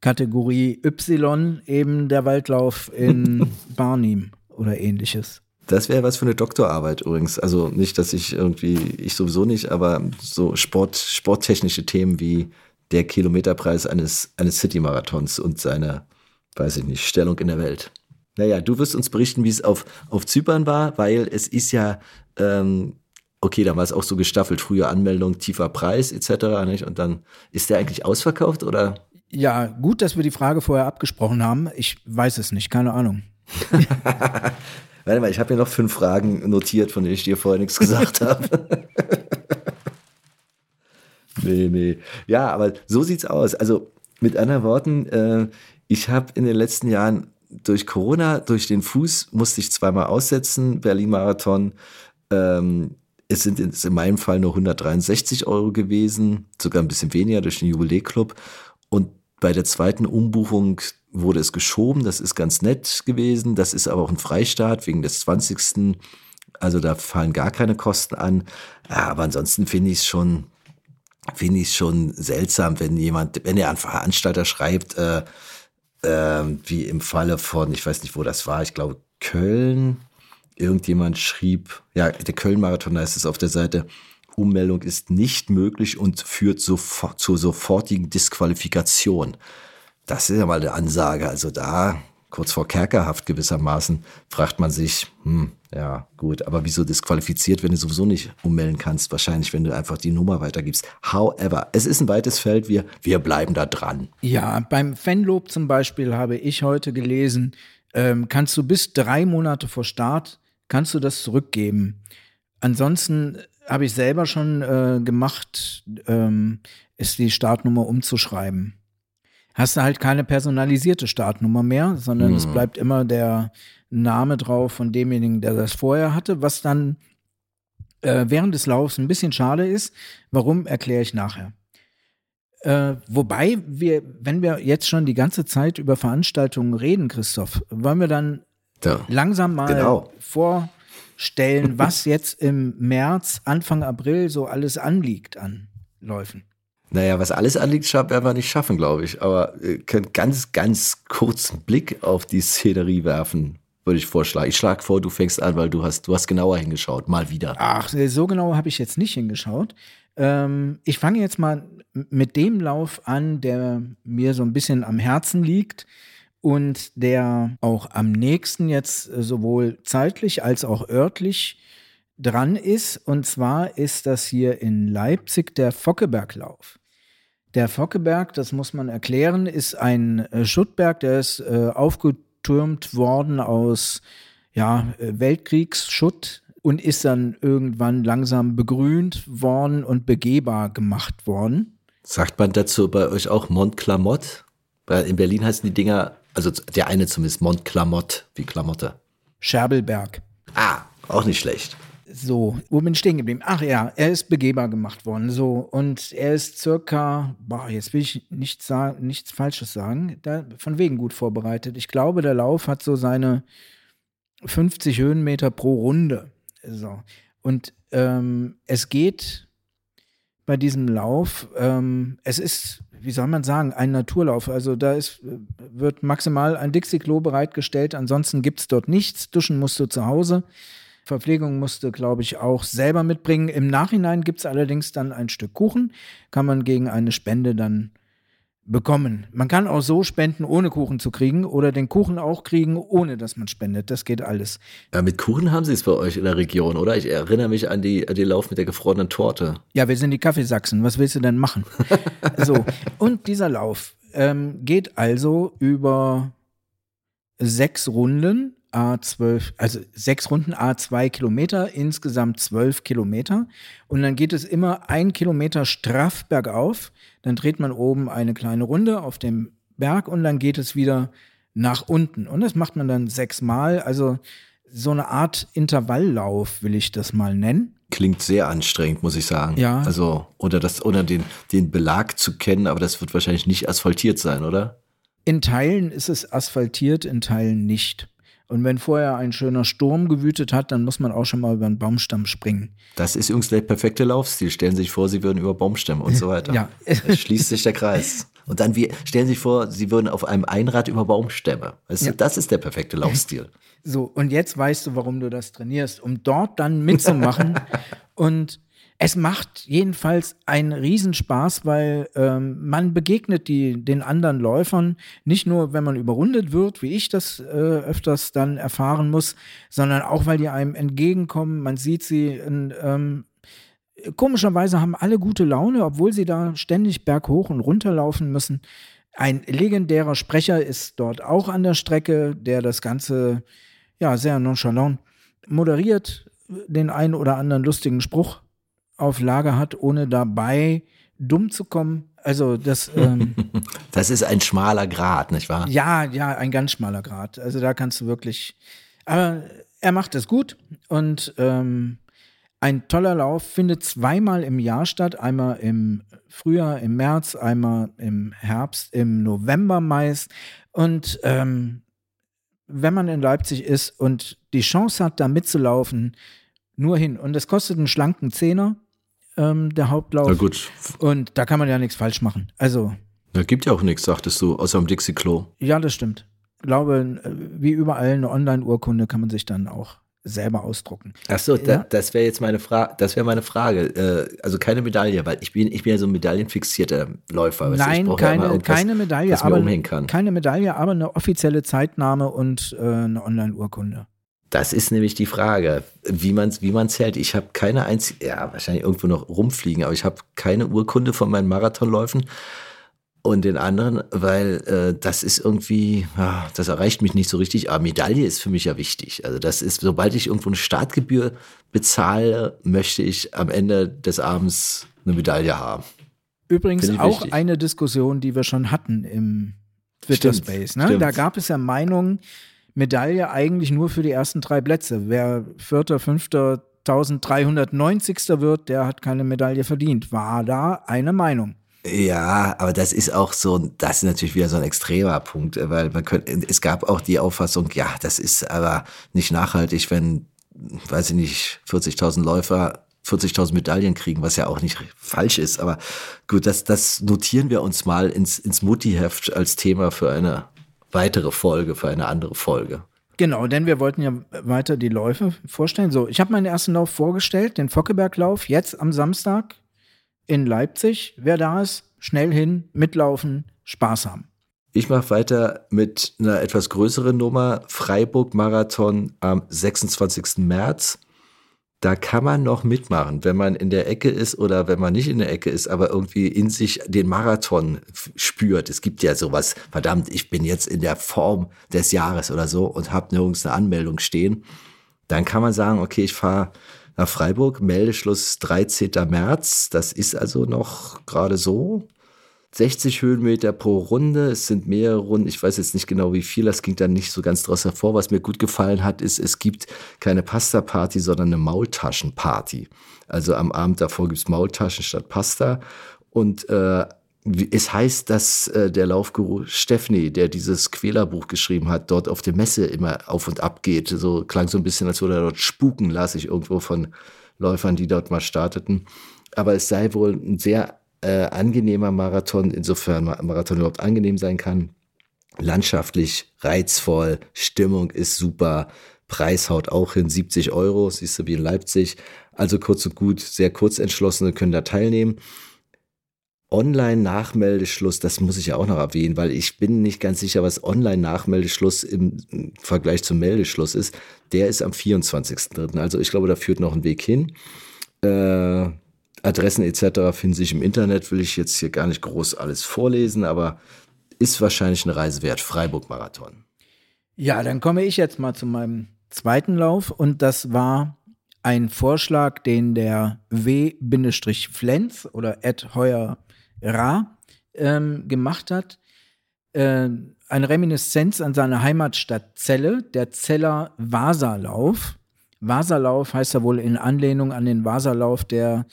Kategorie Y, eben der Waldlauf in Barnim oder ähnliches. Das wäre was für eine Doktorarbeit übrigens. Also nicht, dass ich irgendwie, ich sowieso nicht, aber so Sport, sporttechnische Themen wie der Kilometerpreis eines, eines City-Marathons und seine, weiß ich nicht, Stellung in der Welt. Naja, du wirst uns berichten, wie es auf, auf Zypern war, weil es ist ja, ähm, okay, da war es auch so gestaffelt, frühe Anmeldung, tiefer Preis etc. Nicht? Und dann ist der eigentlich ausverkauft oder? Ja, gut, dass wir die Frage vorher abgesprochen haben. Ich weiß es nicht, keine Ahnung. Warte mal, ich habe hier noch fünf Fragen notiert, von denen ich dir vorher nichts gesagt habe. nee, nee. Ja, aber so sieht's aus. Also mit anderen Worten, äh, ich habe in den letzten Jahren durch Corona, durch den Fuß musste ich zweimal aussetzen, Berlin-Marathon. Ähm, es sind in, in meinem Fall nur 163 Euro gewesen, sogar ein bisschen weniger durch den Jubiläclub. Bei der zweiten Umbuchung wurde es geschoben. Das ist ganz nett gewesen. Das ist aber auch ein Freistaat wegen des 20. Also da fallen gar keine Kosten an. Aber ansonsten finde ich es schon, finde ich schon seltsam, wenn jemand, wenn der an Veranstalter schreibt, äh, äh, wie im Falle von, ich weiß nicht, wo das war, ich glaube Köln, irgendjemand schrieb, ja, der Köln-Marathon, da ist es auf der Seite, Ummeldung ist nicht möglich und führt sofort zur sofortigen Disqualifikation. Das ist ja mal eine Ansage. Also da, kurz vor Kerkerhaft gewissermaßen, fragt man sich, hm, ja, gut, aber wieso disqualifiziert, wenn du sowieso nicht ummelden kannst? Wahrscheinlich, wenn du einfach die Nummer weitergibst. However, es ist ein weites Feld, wir, wir bleiben da dran. Ja, beim Fanlob zum Beispiel habe ich heute gelesen, ähm, kannst du bis drei Monate vor Start, kannst du das zurückgeben. Ansonsten habe ich selber schon äh, gemacht, ähm, ist die Startnummer umzuschreiben. Hast du halt keine personalisierte Startnummer mehr, sondern es bleibt immer der Name drauf von demjenigen, der das vorher hatte, was dann äh, während des Laufs ein bisschen schade ist. Warum, erkläre ich nachher. Äh, wobei wir, wenn wir jetzt schon die ganze Zeit über Veranstaltungen reden, Christoph, wollen wir dann Ja. langsam mal Genau. Vorstellen, was jetzt im März, Anfang April so alles anliegt an Läufen. Naja, was alles anliegt, werden wir nicht schaffen, glaube ich. Aber äh, können ganz, ganz kurzen Blick auf die Szenerie werfen, würde ich vorschlagen. Ich schlage vor, du fängst an, weil du hast, du hast genauer hingeschaut, mal wieder. Ach, so genau habe ich jetzt nicht hingeschaut. Ähm, ich fange jetzt mal mit dem Lauf an, der mir so ein bisschen am Herzen liegt und der auch am nächsten jetzt äh, sowohl zeitlich als auch örtlich dran ist. Und zwar ist das hier in Leipzig der Fockeberglauf. Der Fockeberg, das muss man erklären, ist ein äh, Schuttberg, der ist äh, aufgetürmt worden aus ja, äh, Weltkriegsschutt und ist dann irgendwann langsam begrünt worden und begehbar gemacht worden. Sagt man dazu bei euch auch Mont Clamotte? Weil in Berlin heißen die Dinger, also der eine zumindest Mont Clamotte, wie Klamotte. Scherbelberg. Ah, auch nicht schlecht. So, wo bin ich stehen geblieben? Ach ja, er ist begehbar gemacht worden. So, und er ist circa, boah, jetzt will ich nichts sagen, nichts Falsches sagen, da, von wegen gut vorbereitet. Ich glaube, der Lauf hat so seine 50 Höhenmeter pro Runde. So. Und ähm, es geht bei diesem Lauf, ähm, es ist, wie soll man sagen, ein Naturlauf. Also da ist, wird maximal ein Dixie-Klo bereitgestellt, ansonsten gibt es dort nichts. Duschen musst du zu Hause. Verpflegung musste, glaube ich, auch selber mitbringen. Im Nachhinein gibt es allerdings dann ein Stück Kuchen, kann man gegen eine Spende dann bekommen. Man kann auch so spenden, ohne Kuchen zu kriegen oder den Kuchen auch kriegen, ohne dass man spendet. Das geht alles. Ja, mit Kuchen haben sie es bei euch in der Region, oder? Ich erinnere mich an, die, an den Lauf mit der gefrorenen Torte. Ja, wir sind die Kaffeesachsen. Was willst du denn machen? so. Und dieser Lauf ähm, geht also über sechs Runden, A12, also sechs Runden, A2 Kilometer, insgesamt zwölf Kilometer. Und dann geht es immer ein Kilometer straff bergauf. Dann dreht man oben eine kleine Runde auf dem Berg und dann geht es wieder nach unten. Und das macht man dann sechsmal. Also so eine Art Intervalllauf, will ich das mal nennen. Klingt sehr anstrengend, muss ich sagen. Ja. Also, oder das, oder den, den Belag zu kennen, aber das wird wahrscheinlich nicht asphaltiert sein, oder? In Teilen ist es asphaltiert, in Teilen nicht. Und wenn vorher ein schöner Sturm gewütet hat, dann muss man auch schon mal über einen Baumstamm springen. Das ist übrigens der perfekte Laufstil. Stellen Sie sich vor, Sie würden über Baumstämme und so weiter. Ja. Es schließt sich der Kreis. Und dann wie, stellen Sie sich vor, Sie würden auf einem Einrad über Baumstämme. Weißt Ja. das ist der perfekte Laufstil. So, und jetzt weißt du, warum du das trainierst, um dort dann mitzumachen. und es macht jedenfalls einen Riesenspaß, weil ähm, man begegnet die, den anderen Läufern nicht nur, wenn man überrundet wird, wie ich das äh, öfters dann erfahren muss, sondern auch, weil die einem entgegenkommen. Man sieht sie in, ähm, komischerweise haben alle gute Laune, obwohl sie da ständig berghoch und runter laufen müssen. Ein legendärer Sprecher ist dort auch an der Strecke, der das Ganze ja sehr nonchalant moderiert, den einen oder anderen lustigen Spruch auf Lager hat, ohne dabei dumm zu kommen. Also das ähm, Das ist ein schmaler Grat, nicht wahr? ja, ja, ein ganz schmaler Grad. Also da kannst du wirklich. Aber er macht es gut und ähm, ein toller Lauf findet zweimal im Jahr statt. Einmal im Frühjahr, im März, einmal im Herbst, im November meist. Und ähm, wenn man in Leipzig ist und die Chance hat, da mitzulaufen, nur hin. Und es kostet einen schlanken Zehner, ähm, der Hauptlauf. Na gut, Und da kann man ja nichts falsch machen. Also da gibt ja auch nichts, sagtest du, außer dem Dixie-Klo. Ja, das stimmt. Ich glaube, wie überall eine Online-Urkunde kann man sich dann auch selber ausdrucken. Ach so, da, Ja. das wäre jetzt meine Frage. Das wäre meine Frage. Äh, also keine Medaille, weil ich bin, ich bin ja so ein medaillenfixierter Läufer. weißt du, ich Nein, brauche ja keine, keine Medaille, aber umhängen kann. keine Medaille, aber eine offizielle Zeitnahme und äh, eine Online-Urkunde. Das ist nämlich die Frage, wie man wie man zählt. Ich habe keine einzige, ja, wahrscheinlich irgendwo noch rumfliegen, aber ich habe keine Urkunde von meinen Marathonläufen. und den anderen, weil äh, das ist irgendwie, ah, das erreicht mich nicht so richtig. Aber Medaille ist für mich ja wichtig. Also das ist, sobald ich irgendwo eine Startgebühr bezahle, möchte ich am Ende des Abends eine Medaille haben. Übrigens auch wichtig. eine Diskussion, die wir schon hatten im Twitter Space. Ne? Da gab es ja Meinungen, Medaille eigentlich nur für die ersten drei Plätze. Wer Vierter, Fünfter, 1390. wird, der hat keine Medaille verdient. War da eine Meinung. Ja, aber das ist auch so, das ist natürlich wieder so ein extremer Punkt, äh, weil man könnte, es gab auch die Auffassung, ja, das ist aber nicht nachhaltig, wenn, weiß ich nicht, 40.000 Läufer 40.000 Medaillen kriegen, was ja auch nicht falsch ist. Aber gut, das, das notieren wir uns mal ins, ins Mutti-Heft als Thema für eine weitere Folge, für eine andere Folge. Genau, denn wir wollten ja weiter die Läufe vorstellen. So, ich habe meinen ersten Lauf vorgestellt, den Fockeberglauf, jetzt am Samstag in Leipzig. Wer da ist, schnell hin, mitlaufen, Spaß haben. Ich mache weiter mit einer etwas größeren Nummer, Freiburg-Marathon am 26. März. Da kann man noch mitmachen, wenn man in der Ecke ist oder wenn man nicht in der Ecke ist, aber irgendwie in sich den Marathon spürt. Es gibt ja sowas, verdammt, ich bin jetzt in der Form des Jahres oder so und habe nirgends eine Anmeldung stehen. Dann kann man sagen, okay, ich fahre nach Freiburg, Meldeschluss 13. März. Das ist also noch gerade so. 60 Höhenmeter pro Runde. Es sind mehrere Runden. Ich weiß jetzt nicht genau, wie viel. Das ging dann nicht so ganz draus hervor. Was mir gut gefallen hat, ist, es gibt keine Pasta-Party, sondern eine Maultaschen-Party. Also am Abend davor gibt's Maultaschen statt Pasta. Und äh, es heißt, dass äh, der Laufguru Steffni, der dieses Quälerbuch geschrieben hat, dort auf der Messe immer auf und ab geht. So klang so ein bisschen, als würde er dort spuken, las ich irgendwo von Läufern, die dort mal starteten. Aber es sei wohl ein sehr äh, angenehmer Marathon, insofern Ma- Marathon überhaupt angenehm sein kann. Landschaftlich reizvoll, Stimmung ist super, Preis haut auch hin, 70 Euro, siehst du wie in Leipzig. Also kurz und gut, sehr kurzentschlossene können da teilnehmen. Online-Nachmeldeschluss, das muss ich ja auch noch erwähnen, weil ich bin nicht ganz sicher, was Online-Nachmeldeschluss im Vergleich zum Meldeschluss ist. Der ist am 24.03. Also ich glaube, da führt noch ein Weg hin. Äh, Adressen etc. finden sich im Internet, will ich jetzt hier gar nicht groß alles vorlesen, aber ist wahrscheinlich eine Reise wert. Freiburg-Marathon. Ja, dann komme ich jetzt mal zu meinem zweiten Lauf und das war ein Vorschlag, den der W-Flens oder Ed Heuer Ra ähm, gemacht hat. Äh, eine Reminiszenz an seine Heimatstadt Celle, der Zeller Vasalauf. Vasalauf heißt ja wohl in Anlehnung an den Vasalauf, der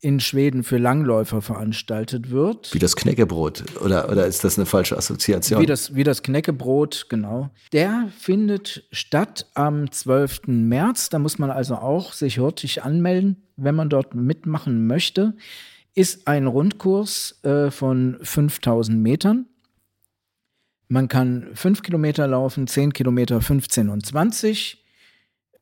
in Schweden für Langläufer veranstaltet wird. Wie das Knäckebrot. Oder, oder ist das eine falsche Assoziation? Wie das, wie das Knäckebrot, genau. Der findet statt am 12. März. Da muss man also auch sich hurtig anmelden, wenn man dort mitmachen möchte. Ist ein Rundkurs äh, von 5000 Metern. Man kann 5 Kilometer laufen, 10 Kilometer, 15 und 20.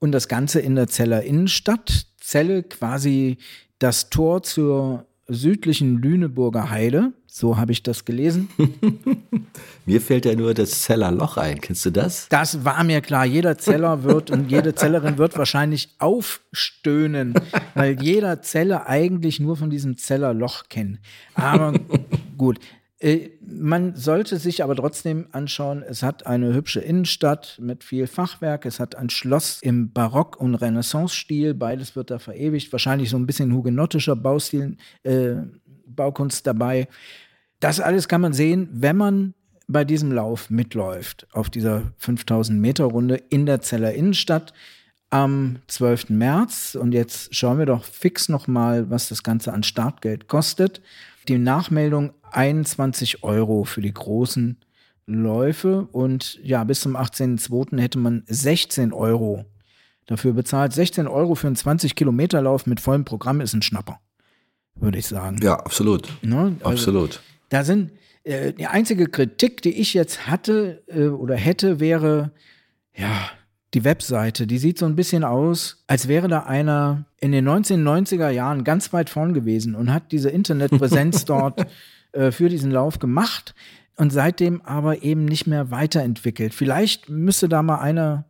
Und das Ganze in der Zeller Innenstadt. Celle quasi das Tor zur südlichen Lüneburger Heide. So habe ich das gelesen. Mir fällt ja nur das Zellerloch ein. Kennst du das? Das war mir klar. Jeder Zeller wird und jede Zellerin wird wahrscheinlich aufstöhnen, weil jeder Zeller eigentlich nur von diesem Zellerloch kennt. Aber gut. Äh, Man sollte sich aber trotzdem anschauen, es hat eine hübsche Innenstadt mit viel Fachwerk, es hat ein Schloss im Barock- und Renaissance-Stil, beides wird da verewigt, wahrscheinlich so ein bisschen hugenottischer Baustil, äh, Baukunst dabei. Das alles kann man sehen, wenn man bei diesem Lauf mitläuft, auf dieser 5000 Meter Runde in der Zeller Innenstadt am 12. März. Und jetzt schauen wir doch fix nochmal, was das Ganze an Startgeld kostet. Die Nachmeldung 21 Euro für die großen Läufe und ja, bis zum 18.02. hätte man 16 Euro dafür bezahlt. 16 Euro für einen 20 Kilometer Lauf mit vollem Programm ist ein Schnapper, würde ich sagen. Ja, absolut. Ne? Also, Absolut. da sind äh, die einzige Kritik, die ich jetzt hatte äh, oder hätte, wäre ja die Webseite. Die sieht so ein bisschen aus, als wäre da einer in den 1990er Jahren ganz weit vorn gewesen und hat diese Internetpräsenz dort äh, für diesen Lauf gemacht und seitdem aber eben nicht mehr weiterentwickelt. Vielleicht müsste da mal einer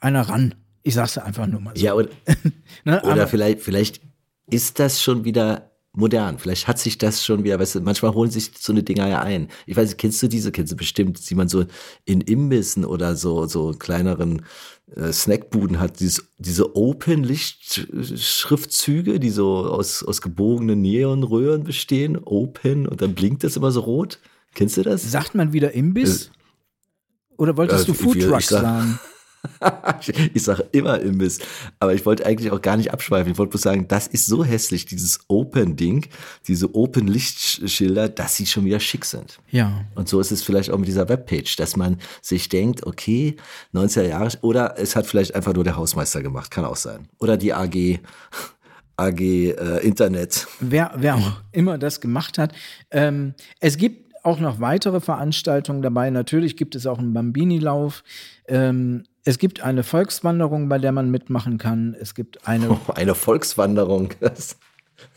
einer ran. Ich sag's einfach nur mal so. Ja, oder, Ne? oder vielleicht, vielleicht ist das schon wieder modern. Vielleicht hat sich das schon wieder, weißt du, manchmal holen sich so eine Dinger ja ein. Ich weiß nicht, kennst du diese, kennst du bestimmt, die man so in Imbissen oder so, so kleineren äh, Snackbuden hat, dieses, diese Open-Licht-Schriftzüge, die so aus, aus gebogenen Neonröhren bestehen. Open und dann blinkt das immer so rot. Kennst du das? Sagt man wieder Imbiss? Oder wolltest Äh, du Foodtruck sag- sagen? ich sage immer Imbiss. Aber ich wollte eigentlich auch gar nicht abschweifen. Ich wollte bloß sagen, das ist so hässlich, dieses Open-Ding, diese Open-Lichtschilder, dass sie schon wieder schick sind. Ja. Und so ist es vielleicht auch mit dieser Webpage, dass man sich denkt, okay, 90er Jahre, oder es hat vielleicht einfach nur der Hausmeister gemacht, kann auch sein. Oder die AG, AG äh, Internet. wer, wer auch immer das gemacht hat. Ähm, es gibt auch noch weitere Veranstaltungen dabei. Natürlich gibt es auch einen Bambini-Lauf. Ähm, es gibt eine Volkswanderung, bei der man mitmachen kann. Es gibt eine. Eine Volkswanderung. Das,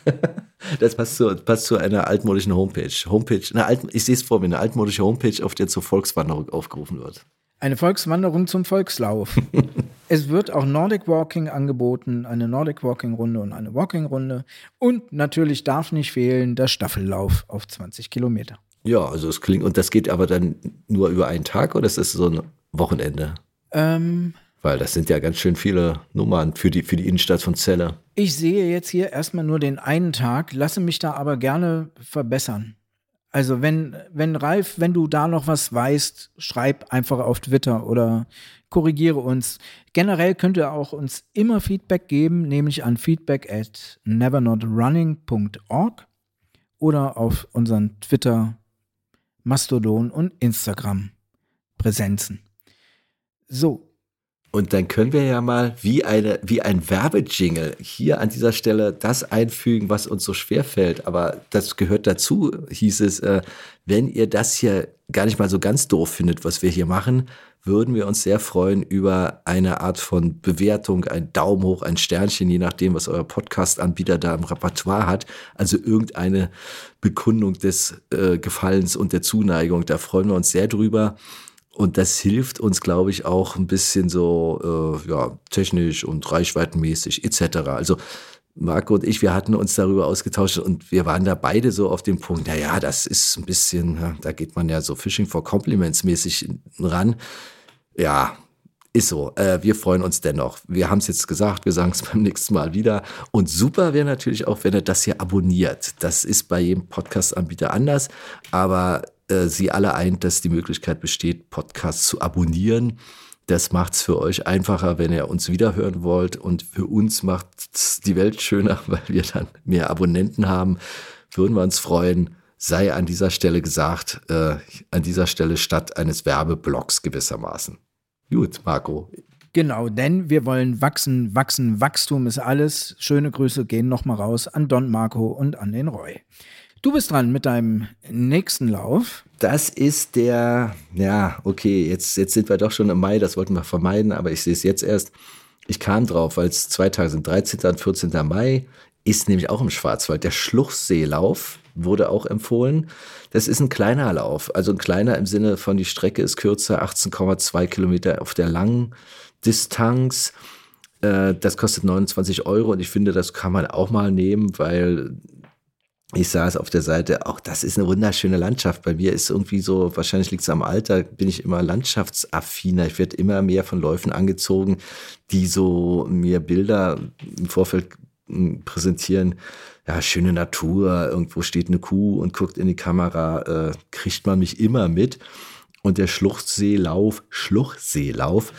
das passt, zu, passt zu einer altmodischen Homepage. Homepage, eine alt, ich sehe es vor mir, eine altmodische Homepage, auf der zur Volkswanderung aufgerufen wird. Eine Volkswanderung zum Volkslauf. es wird auch Nordic Walking angeboten, eine Nordic Walking Runde und eine Walking Runde. Und natürlich darf nicht fehlen der Staffellauf auf 20 Kilometer. Ja, also es klingt, und das geht aber dann nur über einen Tag oder ist das so ein Wochenende? Ähm, Weil das sind ja ganz schön viele Nummern für die, für die Innenstadt von Celle. ich sehe jetzt hier erstmal nur den einen Tag, lasse mich da aber gerne verbessern. Also wenn, wenn Ralf, wenn du da noch was weißt, schreib einfach auf Twitter oder korrigiere uns. Generell könnt ihr auch uns immer Feedback geben, nämlich an feedback at nevernotrunning.org oder auf unseren Twitter, Mastodon und Instagram Präsenzen. So, Und dann können wir ja mal wie, eine, wie ein Werbejingle hier an dieser Stelle das einfügen, was uns so schwer fällt. Aber das gehört dazu, hieß es, äh, wenn ihr das hier gar nicht mal so ganz doof findet, was wir hier machen, würden wir uns sehr freuen über eine Art von Bewertung, ein Daumen hoch, ein Sternchen, je nachdem, was euer Podcast-Anbieter da im Repertoire hat. Also irgendeine Bekundung des äh, Gefallens und der Zuneigung. Da freuen wir uns sehr drüber. Und das hilft uns, glaube ich, auch ein bisschen so äh, ja, technisch und reichweitenmäßig etc. Also Marco und ich, wir hatten uns darüber ausgetauscht und wir waren da beide so auf dem Punkt, naja, das ist ein bisschen, da geht man ja so Fishing for Compliments mäßig ran. Ja, ist so. Äh, wir freuen uns dennoch. Wir haben es jetzt gesagt, wir sagen es beim nächsten Mal wieder. Und super wäre natürlich auch, wenn ihr das hier abonniert. Das ist bei jedem Podcast-Anbieter anders, aber äh, Sie alle eint, dass die Möglichkeit besteht, Podcasts zu abonnieren. Das macht es für euch einfacher, wenn ihr uns wiederhören wollt. Und für uns macht es die Welt schöner, weil wir dann mehr Abonnenten haben. Würden wir uns freuen. Sei an dieser Stelle gesagt, äh, an dieser Stelle statt eines Werbeblocks gewissermaßen. Gut, Marco. Genau, denn wir wollen wachsen, wachsen, Wachstum ist alles. Schöne Grüße gehen nochmal raus an Don Marco und an den Roy. Du bist dran mit deinem nächsten Lauf. Das ist der, ja, okay, jetzt, jetzt sind wir doch schon im Mai, das wollten wir vermeiden, aber ich sehe es jetzt erst. Ich kam drauf, weil es zwei Tage sind, 13. und 14. Mai, ist nämlich auch im Schwarzwald. Der Schluchseelauf wurde auch empfohlen. Das ist ein kleiner Lauf, also ein kleiner im Sinne von die Strecke ist kürzer, 18,2 Kilometer auf der langen Distanz. Äh, Das kostet 29 Euro und ich finde, das kann man auch mal nehmen, weil ich saß auf der Seite, auch das ist eine wunderschöne Landschaft. Bei mir ist irgendwie so, wahrscheinlich liegt es am Alter, bin ich immer landschaftsaffiner. Ich werde immer mehr von Läufen angezogen, die so mir Bilder im Vorfeld m, präsentieren. Ja, schöne Natur, irgendwo steht eine Kuh und guckt in die Kamera, äh, kriegt man mich immer mit. Und der Schluchseelauf, Schluchseelauf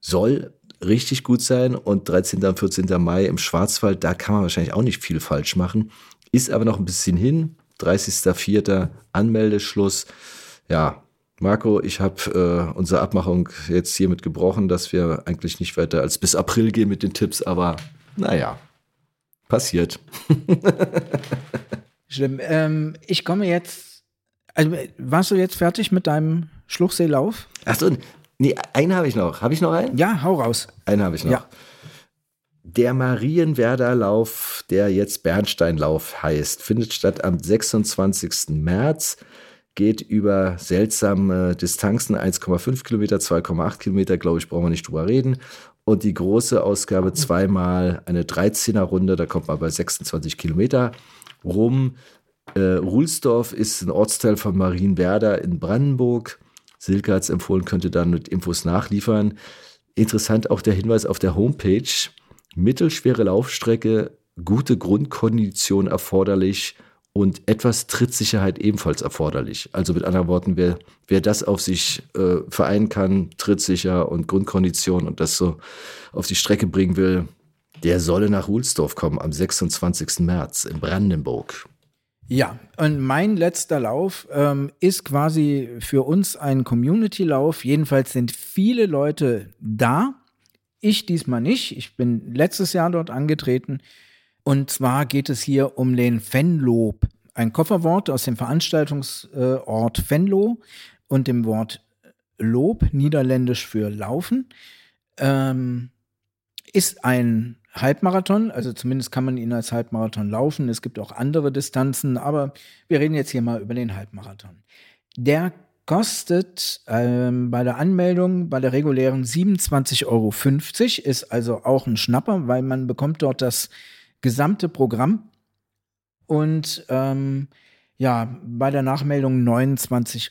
soll richtig gut sein. Und 13. und 14. Mai im Schwarzwald, da kann man wahrscheinlich auch nicht viel falsch machen. Ist aber noch ein bisschen hin. 30.04. Anmeldeschluss. Ja, Marco, ich habe äh, unsere Abmachung jetzt hiermit gebrochen, dass wir eigentlich nicht weiter als bis April gehen mit den Tipps, aber naja, passiert. Schlimm. Ähm, ich komme jetzt. Also, warst du jetzt fertig mit deinem Schluchseelauf? Achso, nee, einen habe ich noch. Habe ich noch einen? Ja, hau raus. Einen habe ich noch. Ja. Der Marienwerder Lauf, der jetzt Bernsteinlauf heißt, findet statt am 26. März, geht über seltsame Distanzen, 1,5 Kilometer, 2,8 Kilometer, glaube ich, brauchen wir nicht drüber reden. Und die große Ausgabe zweimal eine 13er Runde, da kommt man bei 26 Kilometer. rum. Äh, Ruhlsdorf ist ein Ortsteil von Marienwerder in Brandenburg. Silke hat es empfohlen, könnte dann mit Infos nachliefern. Interessant auch der Hinweis auf der Homepage. Mittelschwere Laufstrecke, gute Grundkondition erforderlich und etwas Trittsicherheit ebenfalls erforderlich. Also mit anderen Worten, wer, wer das auf sich äh, vereinen kann, trittsicher und Grundkondition und das so auf die Strecke bringen will, der solle nach Ruhlsdorf kommen am 26. März in Brandenburg. Ja, und mein letzter Lauf ähm, ist quasi für uns ein Community-Lauf. Jedenfalls sind viele Leute da. Ich diesmal nicht. Ich bin letztes Jahr dort angetreten. Und zwar geht es hier um den Fenlob. Ein Kofferwort aus dem Veranstaltungsort Venlo und dem Wort Lob, niederländisch für Laufen. Ähm, ist ein Halbmarathon, also zumindest kann man ihn als Halbmarathon laufen. Es gibt auch andere Distanzen, aber wir reden jetzt hier mal über den Halbmarathon. Der kostet ähm, bei der Anmeldung bei der regulären 27,50 Euro, ist also auch ein Schnapper, weil man bekommt dort das gesamte Programm und ähm, ja, bei der Nachmeldung 29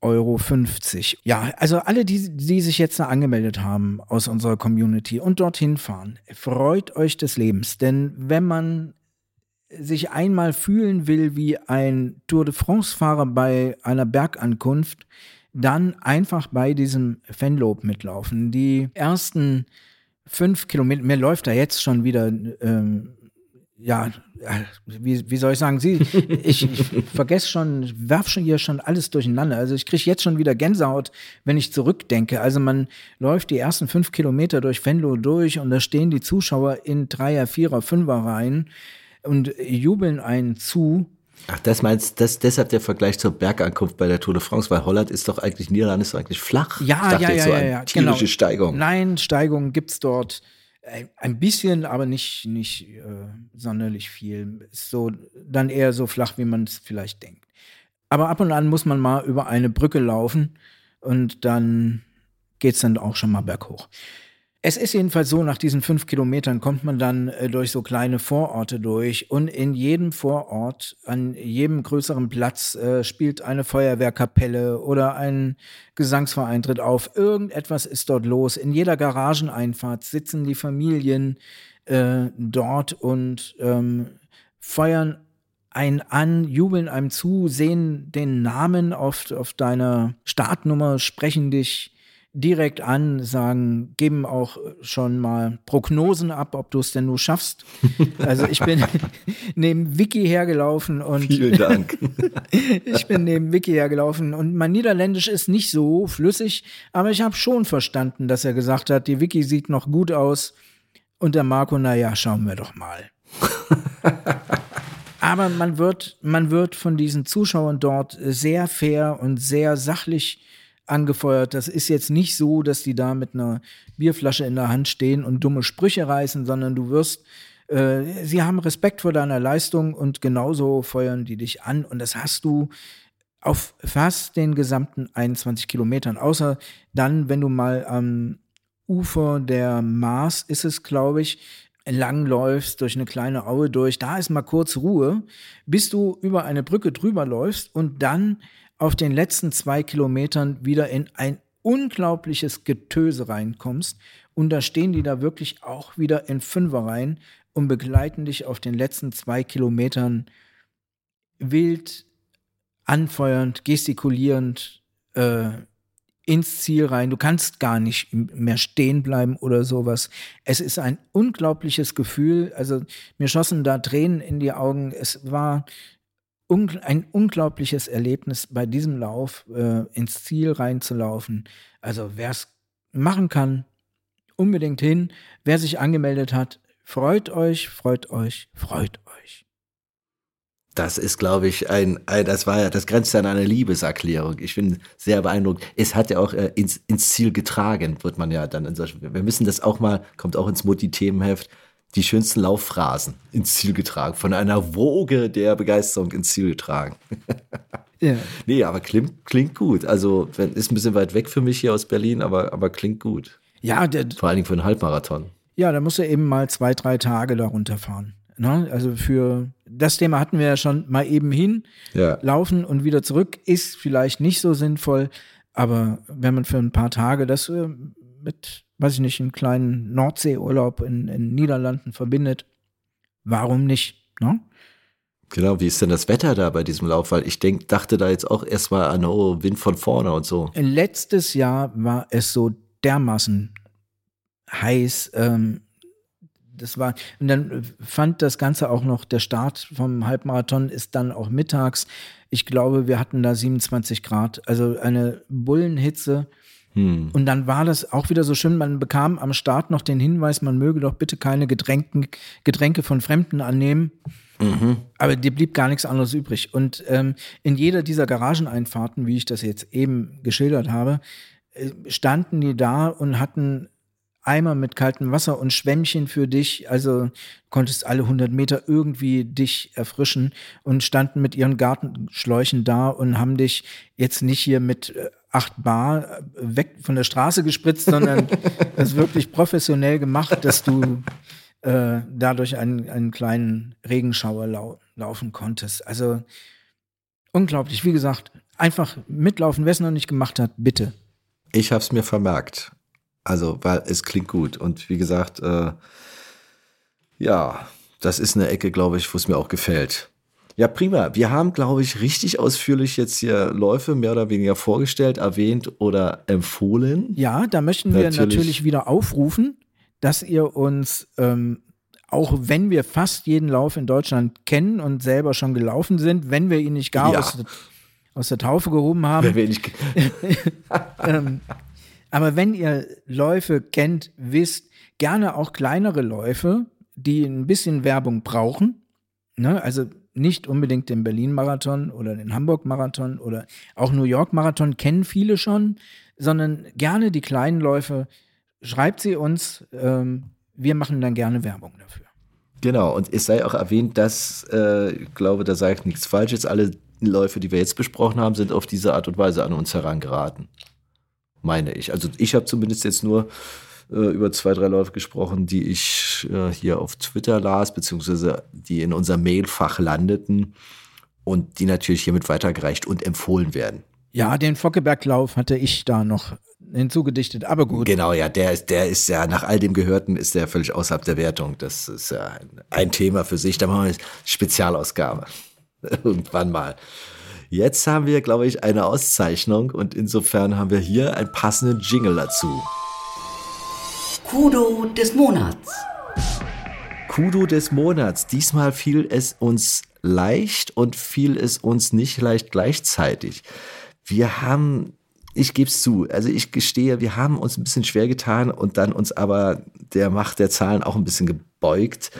Euro 50. Ja, also alle, die, die sich jetzt da angemeldet haben aus unserer Community und dorthin fahren, freut euch des Lebens. Denn wenn man sich einmal fühlen will wie ein Tour de France-Fahrer bei einer Bergankunft, dann einfach bei diesem Fenlob mitlaufen. Die ersten fünf Kilometer, mir läuft da jetzt schon wieder ähm, ja, wie, wie soll ich sagen, sie, ich, ich vergesse schon, werf schon hier schon alles durcheinander. Also ich kriege jetzt schon wieder Gänsehaut, wenn ich zurückdenke. Also man läuft die ersten fünf Kilometer durch Venlo durch und da stehen die Zuschauer in Dreier, Vierer, Fünfer Reihen und jubeln einen zu. Ach, das meinst das deshalb der Vergleich zur Bergankunft bei der Tour de France, weil Holland ist doch eigentlich, Niederland ist doch eigentlich flach. Ja, ja, ja, so ja, ja, tierische genau. Steigung. Nein, Steigung gibt's dort äh, ein bisschen, aber nicht, nicht äh, sonderlich viel. Ist so dann eher so flach, wie man es vielleicht denkt. Aber ab und an muss man mal über eine Brücke laufen und dann geht's dann auch schon mal berghoch. Es ist jedenfalls so, nach diesen fünf Kilometern kommt man dann äh, durch so kleine Vororte durch und in jedem Vorort, an jedem größeren Platz äh, spielt eine Feuerwehrkapelle oder ein Gesangsverein tritt auf. Irgendetwas ist dort los. In jeder Garageneinfahrt sitzen die Familien äh, dort und ähm, feuern einen an, jubeln einem zu, sehen den Namen auf, auf deiner Startnummer, sprechen dich direkt an, sagen, geben auch schon mal Prognosen ab, ob du es denn nur schaffst. Also ich bin neben Wiki hergelaufen und Vielen Dank. ich bin neben Wiki hergelaufen und mein Niederländisch ist nicht so flüssig, aber ich habe schon verstanden, dass er gesagt hat, die Wiki sieht noch gut aus und der Marco, na ja, schauen wir doch mal. Aber man wird, man wird von diesen Zuschauern dort sehr fair und sehr sachlich angefeuert. Das ist jetzt nicht so, dass die da mit einer Bierflasche in der Hand stehen und dumme Sprüche reißen, sondern du wirst, äh, sie haben Respekt vor deiner Leistung und genauso feuern die dich an. Und das hast du auf fast den gesamten 21 Kilometern. Außer dann, wenn du mal am Ufer der Maas ist es, glaube ich, langläufst durch eine kleine Aue durch, da ist mal kurz Ruhe, bis du über eine Brücke drüber läufst und dann auf den letzten zwei Kilometern wieder in ein unglaubliches Getöse reinkommst. Und da stehen die da wirklich auch wieder in Fünferreihen und begleiten dich auf den letzten zwei Kilometern wild, anfeuernd, gestikulierend äh, ins Ziel rein. Du kannst gar nicht mehr stehen bleiben oder sowas. Es ist ein unglaubliches Gefühl. Also mir schossen da Tränen in die Augen. Es war un ein unglaubliches Erlebnis, bei diesem Lauf äh, ins Ziel reinzulaufen. Also wer es machen kann, unbedingt hin. Wer sich angemeldet hat, freut euch, freut euch, freut euch. Das ist, glaube ich, ein, ein, das war ja, das grenzt an eine Liebeserklärung. Ich bin sehr beeindruckt. Es hat ja auch äh, ins, ins Ziel getragen, wird man ja dann in solchen, wir müssen das auch mal, kommt auch ins Mutti-Themenheft, die schönsten Laufphrasen ins Ziel getragen, von einer Woge der Begeisterung ins Ziel getragen. Ja. Nee, aber klingt, klingt gut. Also, ist ein bisschen weit weg für mich hier aus Berlin, aber, aber klingt gut. Ja, der, Vor allen Dingen für einen Halbmarathon. ja, da musst du eben mal zwei, drei Tage da runterfahren. Ne? Also für das Thema hatten wir ja schon mal eben hin. Ja. Laufen und wieder zurück ist vielleicht nicht so sinnvoll, aber wenn man für ein paar Tage das äh, mit, weiß ich nicht, einen kleinen Nordseeurlaub in, in Niederlanden verbindet, warum nicht? Ne? Genau, wie ist denn das Wetter da bei diesem Lauf? Weil ich denk, dachte da jetzt auch erstmal an, oh, Wind von vorne und so. Letztes Jahr war es so dermaßen heiß. Ähm, das war, und dann fand das Ganze auch noch, der Start vom Halbmarathon ist dann auch mittags. Ich glaube, wir hatten da 27 Grad, also eine Bullenhitze. Und dann war das auch wieder so schön, man bekam am Start noch den Hinweis, man möge doch bitte keine Getränken, Getränke von Fremden annehmen. Aber dir blieb gar nichts anderes übrig. Und ähm, in jeder dieser Garageneinfahrten, wie ich das jetzt eben geschildert habe, äh, standen die da und hatten Eimer mit kaltem Wasser und Schwämmchen für dich. Also konntest alle 100 Meter irgendwie dich erfrischen und standen mit ihren Gartenschläuchen da und haben dich jetzt nicht hier mit äh, 8 Bar äh, weg von der Straße gespritzt, sondern das wirklich professionell gemacht, dass du äh, dadurch einen, einen kleinen Regenschauer lau laufen konntest. Also unglaublich. Wie gesagt, einfach mitlaufen. Wer es noch nicht gemacht hat, bitte. Ich hab's mir vermerkt. Also, weil es klingt gut. Und wie gesagt, äh, ja, das ist eine Ecke, glaube ich, wo es mir auch gefällt. Ja, prima. Wir haben, glaube ich, richtig ausführlich jetzt hier Läufe mehr oder weniger vorgestellt, erwähnt oder empfohlen. Ja, da möchten wir Natürlich. natürlich, wieder aufrufen, dass ihr uns, ähm, auch wenn wir fast jeden Lauf in Deutschland kennen und selber schon gelaufen sind, wenn wir ihn nicht gar Ja. aus, aus der Taufe gehoben haben, Wenn wir nicht, ähm, aber wenn ihr Läufe kennt, wisst, gerne auch kleinere Läufe, die ein bisschen Werbung brauchen. Ne? Also nicht unbedingt den Berlin-Marathon oder den Hamburg-Marathon oder auch New York-Marathon kennen viele schon, sondern gerne die kleinen Läufe. Schreibt sie uns, ähm, wir machen dann gerne Werbung dafür. Genau, und es sei auch erwähnt, dass, äh, ich glaube, da sage ich nichts Falsches, alle Läufe, die wir jetzt besprochen haben, sind auf diese Art und Weise an uns herangeraten. Meine ich. Also ich habe zumindest jetzt nur äh, über zwei, drei Läufe gesprochen, die ich äh, hier auf Twitter las, beziehungsweise die in unser Mailfach landeten und die natürlich hiermit weitergereicht und empfohlen werden. Ja, den Fockeberglauf hatte ich da noch hinzugedichtet, aber gut. Genau, ja, der ist, der ist ja nach all dem Gehörten ist der völlig außerhalb der Wertung. Das ist ja ein, ein Thema für sich. Da machen wir eine Spezialausgabe. Irgendwann mal. Jetzt haben wir, glaube ich, eine Auszeichnung und insofern haben wir hier einen passenden Jingle dazu. Kudo des Monats. Kudo des Monats. Diesmal fiel es uns leicht und fiel es uns nicht leicht gleichzeitig. Wir haben, ich gebe es zu, also ich gestehe, wir haben uns ein bisschen schwer getan und dann uns aber der Macht der Zahlen auch ein bisschen gebeugt.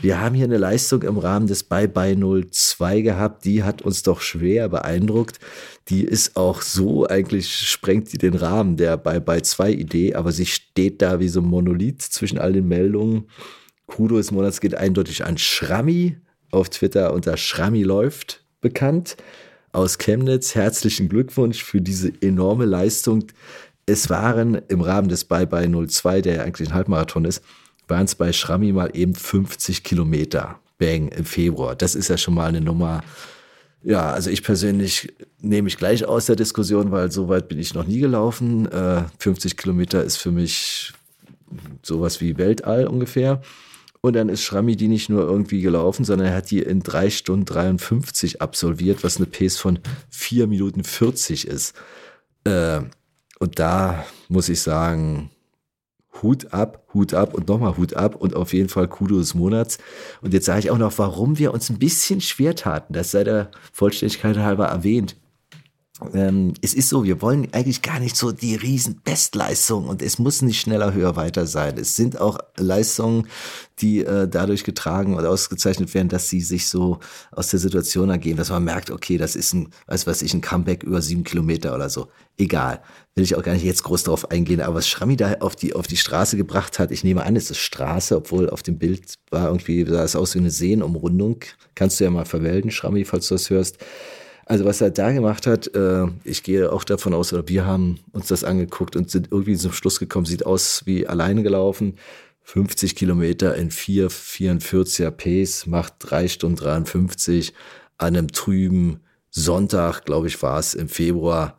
Wir haben hier eine Leistung im Rahmen des Bye Bye 02 gehabt, die hat uns doch schwer beeindruckt. Die ist auch so, eigentlich sprengt die den Rahmen der Bye Bye 2 Idee, aber sie steht da wie so ein Monolith zwischen all den Meldungen. Kudo des Monats geht eindeutig an Schrammi, auf Twitter unter Schrammi läuft bekannt. Aus Chemnitz herzlichen Glückwunsch für diese enorme Leistung. Es waren im Rahmen des Bye Bye 02, der ja eigentlich ein Halbmarathon ist, waren es bei Schrammi mal eben 50 Kilometer. Bang, im Februar. Das ist ja schon mal eine Nummer. Ja, also ich persönlich nehme mich gleich aus der Diskussion, weil so weit bin ich noch nie gelaufen. Äh, 50 Kilometer ist für mich sowas wie Weltall ungefähr. Und dann ist Schrammi die nicht nur irgendwie gelaufen, sondern er hat die in 3 Stunden 53 absolviert, was eine Pace von 4 Minuten 40 ist. Äh, und da muss ich sagen, Hut ab, Hut ab und nochmal Hut ab und auf jeden Fall Kudo des Monats. Und jetzt sage ich auch noch, warum wir uns ein bisschen schwer taten. Das sei der Vollständigkeit halber erwähnt. Ähm, es ist so, wir wollen eigentlich gar nicht so die riesen Bestleistungen und es muss nicht schneller, höher, weiter sein. Es sind auch Leistungen, die äh, dadurch getragen oder ausgezeichnet werden, dass sie sich so aus der Situation ergeben, dass man merkt, okay, das ist ein, weiß was ich, ein Comeback über sieben Kilometer oder so. Egal. Will ich auch gar nicht jetzt groß drauf eingehen, aber was Schrammi da auf die, auf die Straße gebracht hat, ich nehme an, es ist Straße, obwohl auf dem Bild war irgendwie, sah es aus wie eine Seenumrundung. Kannst du ja mal verwelten, Schrammi, falls du das hörst. Also was er da gemacht hat, äh, ich gehe auch davon aus, oder wir haben uns das angeguckt und sind irgendwie zum Schluss gekommen, sieht aus wie alleine gelaufen. 50 Kilometer in 4,44er Pace, macht 3 Stunden 53 an einem trüben Sonntag, glaube ich, war es im Februar.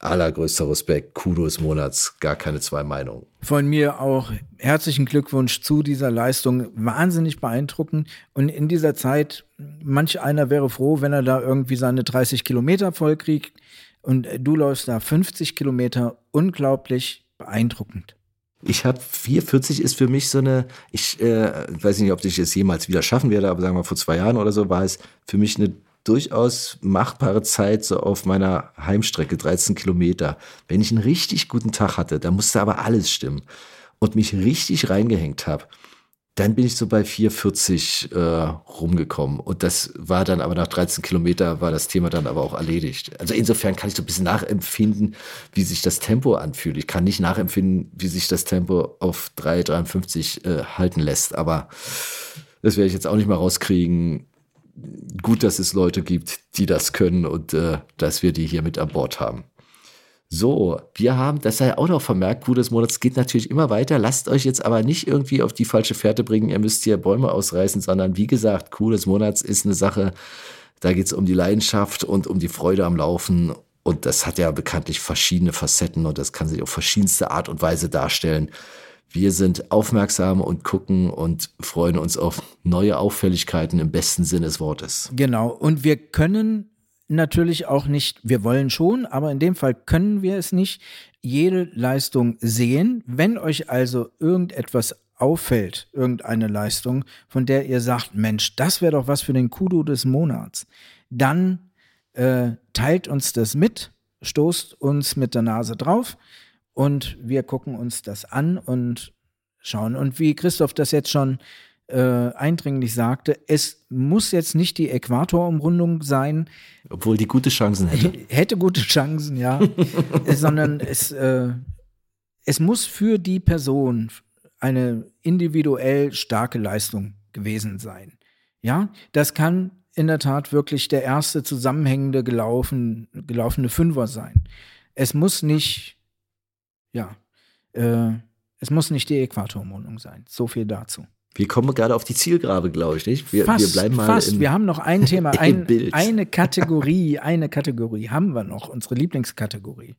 Allergrößter Respekt, Kudo des Monats, gar keine zwei Meinungen. Von mir auch herzlichen Glückwunsch zu dieser Leistung. Wahnsinnig beeindruckend. Und in dieser Zeit, manch einer wäre froh, wenn er da irgendwie seine 30 Kilometer vollkriegt. Und du läufst da 50 Kilometer. Unglaublich beeindruckend. Ich habe 440 ist für mich so eine, ich äh, weiß nicht, ob ich es jemals wieder schaffen werde, aber sagen wir vor zwei Jahren oder so war es für mich eine durchaus machbare Zeit so auf meiner Heimstrecke, 13 Kilometer. Wenn ich einen richtig guten Tag hatte, da musste aber alles stimmen und mich richtig reingehängt habe, dann bin ich so bei 4,40 äh, rumgekommen. Und das war dann aber nach 13 Kilometer war das Thema dann aber auch erledigt. Also insofern kann ich so ein bisschen nachempfinden, wie sich das Tempo anfühlt. Ich kann nicht nachempfinden, wie sich das Tempo auf 3,53 äh, halten lässt. Aber das werde ich jetzt auch nicht mal rauskriegen gut, dass es Leute gibt, die das können und äh, dass wir die hier mit an Bord haben. So, wir haben, das sei auch noch vermerkt, Kuh des Monats geht natürlich immer weiter. Lasst euch jetzt aber nicht irgendwie auf die falsche Fährte bringen, ihr müsst hier Bäume ausreißen, sondern wie gesagt, Kuh des Monats ist eine Sache, da geht es um die Leidenschaft und um die Freude am Laufen. Und das hat ja bekanntlich verschiedene Facetten und das kann sich auf verschiedenste Art und Weise darstellen. Wir sind aufmerksam und gucken und freuen uns auf neue Auffälligkeiten im besten Sinne des Wortes. Genau. Und wir können natürlich auch nicht, wir wollen schon, aber in dem Fall können wir es nicht, jede Leistung sehen. Wenn euch also irgendetwas auffällt, irgendeine Leistung, von der ihr sagt, Mensch, das wäre doch was für den Kudo des Monats, dann äh, teilt uns das mit, stoßt uns mit der Nase drauf und wir gucken uns das an und schauen. Und wie Christoph das jetzt schon äh, eindringlich sagte, es muss jetzt nicht die Äquatorumrundung sein. Obwohl die gute Chancen hätte. Hätte gute Chancen, ja. sondern es, äh, es muss für die Person eine individuell starke Leistung gewesen sein. Ja, das kann in der Tat wirklich der erste zusammenhängende gelaufen, gelaufene Fünfer sein. Es muss nicht ja, äh, es muss nicht die Äquatorumrundung sein. So viel dazu. Wir kommen gerade auf die Zielgrabe, glaube ich, nicht? Wir, fast, wir bleiben mal fast. Im, wir haben noch ein Thema, ein, eine Kategorie, eine Kategorie haben wir noch, unsere Lieblingskategorie.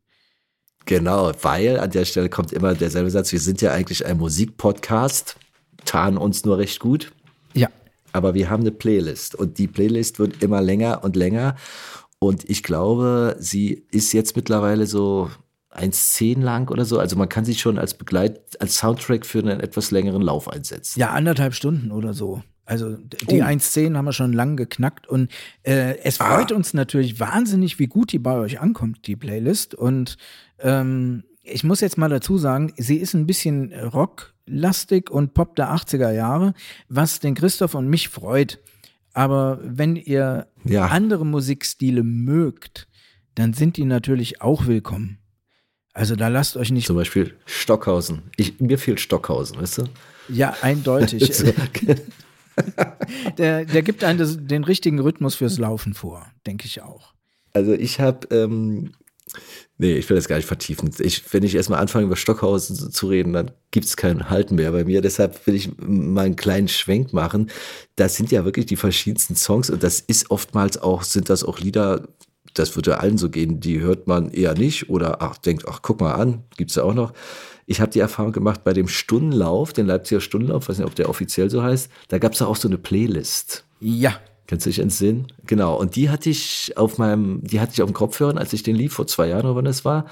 Genau, weil an der Stelle kommt immer derselbe Satz, wir sind ja eigentlich ein Musikpodcast, tarnen uns nur recht gut. Ja. Aber wir haben eine Playlist und die Playlist wird immer länger und länger. Und ich glaube, sie ist jetzt mittlerweile so 1,10 lang oder so. Also man kann sich schon als Begleit, als Soundtrack für einen etwas längeren Lauf einsetzen. Ja, anderthalb Stunden oder so. Also die oh. 1.10 haben wir schon lang geknackt und äh, es freut ah. uns natürlich wahnsinnig, wie gut die bei euch ankommt, die Playlist. Und ähm, ich muss jetzt mal dazu sagen, sie ist ein bisschen rocklastig und Pop der 80er Jahre, was den Christoph und mich freut. Aber wenn ihr ja. andere Musikstile mögt, dann sind die natürlich auch willkommen. Also da lasst euch nicht. Zum Beispiel Stockhausen. Ich, mir fehlt Stockhausen, weißt du? Ja, eindeutig. der, der gibt einen das, den richtigen Rhythmus fürs Laufen vor, denke ich auch. Also ich habe, ähm, nee, ich will das gar nicht vertiefen. Ich, wenn ich erstmal anfange, über Stockhausen zu reden, dann gibt es kein Halten mehr bei mir. Deshalb will ich mal einen kleinen Schwenk machen. Das sind ja wirklich die verschiedensten Songs und das ist oftmals auch, sind das auch Lieder, das würde allen so gehen, die hört man eher nicht oder ach, denkt, ach, guck mal an, gibt's ja auch noch. Ich habe die Erfahrung gemacht bei dem Stundenlauf, den Leipziger Stundenlauf, weiß nicht, ob der offiziell so heißt, da gab's ja auch so eine Playlist. Ja. Kannst du dich entsinnen? Genau. Und die hatte ich auf meinem, die hatte ich auf dem Kopfhörer, als ich den lief, vor zwei Jahren oder wann das war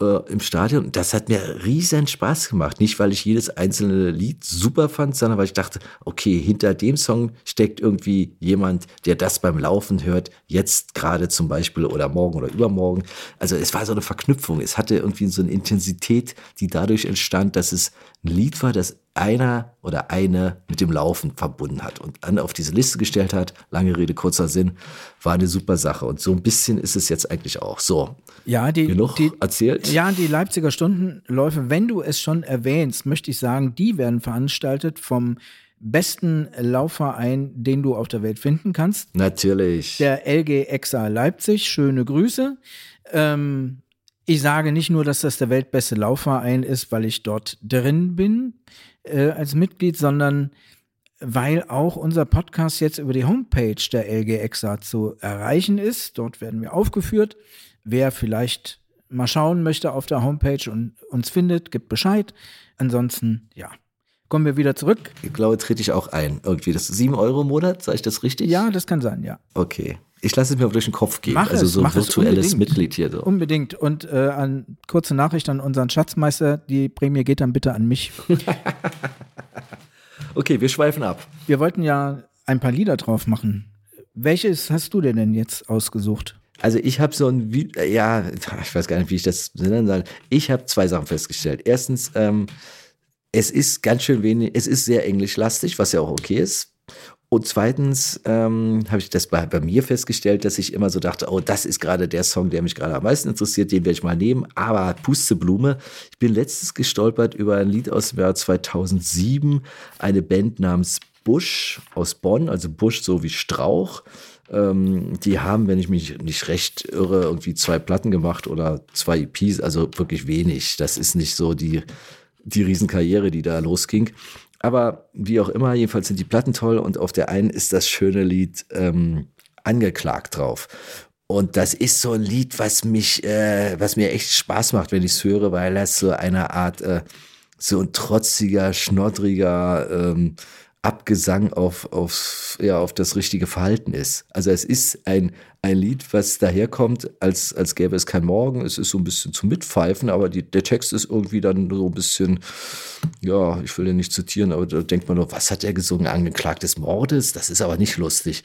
äh, im Stadion. Das hat mir riesen Spaß gemacht. Nicht, weil ich jedes einzelne Lied super fand, sondern weil ich dachte, okay, hinter dem Song steckt irgendwie jemand, der das beim Laufen hört, jetzt gerade zum Beispiel oder morgen oder übermorgen. Also es war so eine Verknüpfung. Es hatte irgendwie so eine Intensität, die dadurch entstand, dass es ein Lied war, das einer oder eine mit dem Laufen verbunden hat und dann auf diese Liste gestellt hat. Lange Rede, kurzer Sinn, war eine super Sache. Und so ein bisschen ist es jetzt eigentlich auch. So, ja, die, genug die, erzählt. Ja, die Leipziger Stundenläufe, wenn du es schon erwähnst, möchte ich sagen, die werden veranstaltet vom besten Laufverein, den du auf der Welt finden kannst. Natürlich. Der LG Exa Leipzig. Schöne Grüße. Ähm, Ich sage nicht nur, dass das der weltbeste Laufverein ist, weil ich dort drin bin äh, als Mitglied, sondern weil auch unser Podcast jetzt über die Homepage der LGXA zu erreichen ist. Dort werden wir aufgeführt. Wer vielleicht mal schauen möchte auf der Homepage und uns findet, gibt Bescheid. Ansonsten, ja, kommen wir wieder zurück. Ich glaube, trete ich auch ein. Irgendwie das ist 7 Euro im Monat, sage ich das richtig? Ja, das kann sein, ja. Okay. Ich lasse es mir durch den Kopf gehen. Mach also es, so virtuelles unbedingt. Mitglied hier. So. Unbedingt. Und äh, an kurze Nachricht an unseren Schatzmeister, die Prämie geht dann bitte an mich. Okay, wir schweifen ab. Wir wollten ja ein paar Lieder drauf machen. Welches hast du denn denn jetzt ausgesucht? Also ich habe so ein, äh, ja, ich weiß gar nicht, wie ich das nennen soll. Ich habe zwei Sachen festgestellt. Erstens, ähm, es ist ganz schön wenig, es ist sehr englischlastig, was ja auch okay ist. Und zweitens ähm, habe ich das bei, bei mir festgestellt, dass ich immer so dachte, oh, das ist gerade der Song, der mich gerade am meisten interessiert, den werde ich mal nehmen. Aber Pusteblume, ich bin letztens gestolpert über ein Lied aus dem Jahr 2007, eine Band namens Busch aus Bonn, also Busch so wie Strauch. Ähm, die haben, wenn ich mich nicht recht irre, irgendwie zwei Platten gemacht oder zwei EPs, also wirklich wenig. Das ist nicht so die, die Riesenkarriere, die da losging. Aber wie auch immer, jedenfalls sind die Platten toll und auf der einen ist das schöne Lied ähm, angeklagt drauf. Und das ist so ein Lied, was mich, äh, was mir echt Spaß macht, wenn ich es höre, weil das so eine Art, äh, so ein trotziger, schnoddriger ähm, Abgesang auf, auf, ja, auf das richtige Verhalten ist. Also es ist ein, ein Lied, was daherkommt, als, als gäbe es kein Morgen. Es ist so ein bisschen zum Mitpfeifen, aber die, der Text ist irgendwie dann so ein bisschen, ja, ich will den nicht zitieren, aber da denkt man nur, was hat er gesungen? Angeklagt des Mordes? Das ist aber nicht lustig.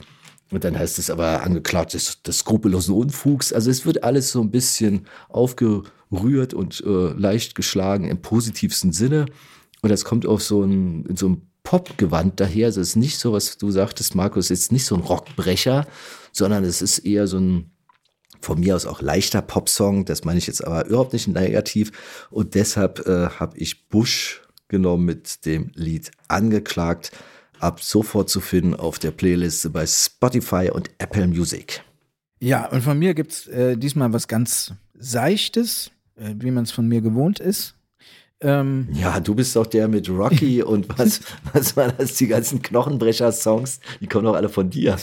Und dann heißt es aber angeklagt des, des skrupellosen Unfugs. Also es wird alles so ein bisschen aufgerührt und äh, leicht geschlagen im positivsten Sinne. Und das kommt auf so ein, in so einem Popgewand daher. Also es ist nicht so, was du sagtest, Markus, jetzt nicht so ein Rockbrecher, sondern es ist eher so ein von mir aus auch leichter Popsong. Das meine ich jetzt aber überhaupt nicht negativ. Und deshalb äh, habe ich Bush genommen mit dem Lied Angeklagt. Ab sofort zu finden auf der Playliste bei Spotify und Apple Music. Ja, und von mir gibt's äh, diesmal was ganz Seichtes, äh, wie man es von mir gewohnt ist. Ähm, Ja, du bist doch der mit Rocky und was, was war das, die ganzen Knochenbrecher-Songs, die kommen doch alle von dir.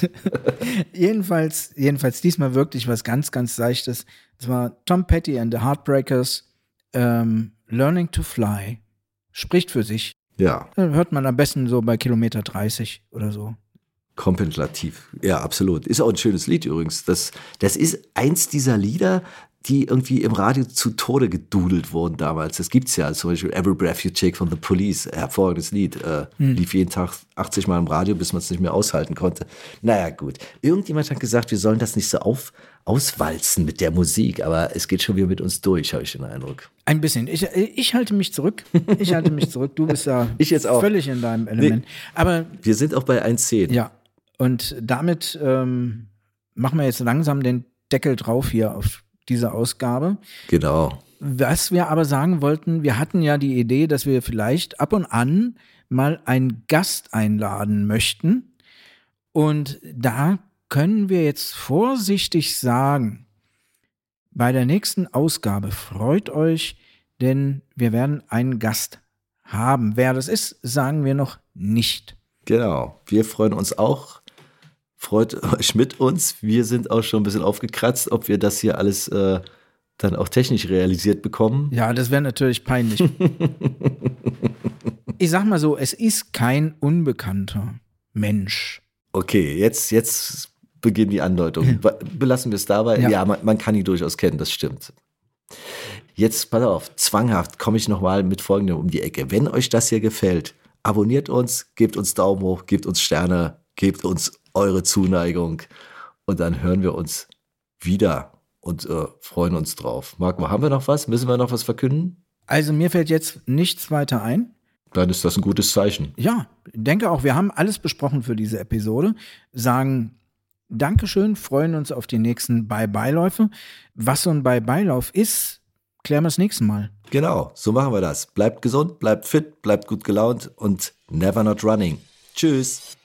jedenfalls, jedenfalls diesmal wirklich was ganz, ganz Seichtes. Es war Tom Petty and the Heartbreakers, ähm, Learning to Fly. Spricht für sich. Ja, Äh, Hört man am besten so bei Kilometer 30 oder so. Kontemplativ. Ja, absolut. Ist auch ein schönes Lied übrigens. Das, das ist eins dieser Lieder, die irgendwie im Radio zu Tode gedudelt wurden damals. Das gibt's ja, zum Beispiel Every Breath You Take from the Police, hervorragendes Lied. Äh, Lief jeden Tag 80 Mal im Radio, bis man es nicht mehr aushalten konnte. Naja, gut. Irgendjemand hat gesagt, wir sollen das nicht so auf, auswalzen mit der Musik, aber es geht schon wieder mit uns durch, habe ich den Eindruck. Ein bisschen. Ich, ich halte mich zurück. Ich halte mich zurück. Du bist ja Ich jetzt auch. völlig in deinem Element. Aber Wir sind auch bei 1.10. ja, und damit ähm, machen wir jetzt langsam den Deckel drauf hier auf diese Ausgabe. Genau. Was wir aber sagen wollten, wir hatten ja die Idee, dass wir vielleicht ab und an mal einen Gast einladen möchten. Und da können wir jetzt vorsichtig sagen, bei der nächsten Ausgabe freut euch, denn wir werden einen Gast haben. Wer das ist, sagen wir noch nicht. Genau. Wir freuen uns auch. Freut euch mit uns. Wir sind auch schon ein bisschen aufgekratzt, ob wir das hier alles äh, dann auch technisch realisiert bekommen. Ja, das wäre natürlich peinlich. ich sag mal so, es ist kein unbekannter Mensch. Okay, jetzt, jetzt beginnen die Andeutungen. Be- Belassen wir es dabei. Ja. Ja, man, man kann ihn durchaus kennen, das stimmt. Jetzt, pass auf, zwanghaft komme ich nochmal mit folgendem um die Ecke. Wenn euch das hier gefällt, abonniert uns, gebt uns Daumen hoch, gebt uns Sterne, gebt uns eure Zuneigung und dann hören wir uns wieder und äh, freuen uns drauf. Marco, haben wir noch was? Müssen wir noch was verkünden? Also mir fällt jetzt nichts weiter ein. Dann ist das ein gutes Zeichen. Ja, denke auch, wir haben alles besprochen für diese Episode. Sagen Dankeschön, freuen uns auf die nächsten Bye-Bye-Läufe. Was so ein Bye-Bye-Lauf ist, klären wir das nächste Mal. Genau, so machen wir das. Bleibt gesund, bleibt fit, bleibt gut gelaunt und never not running. Tschüss.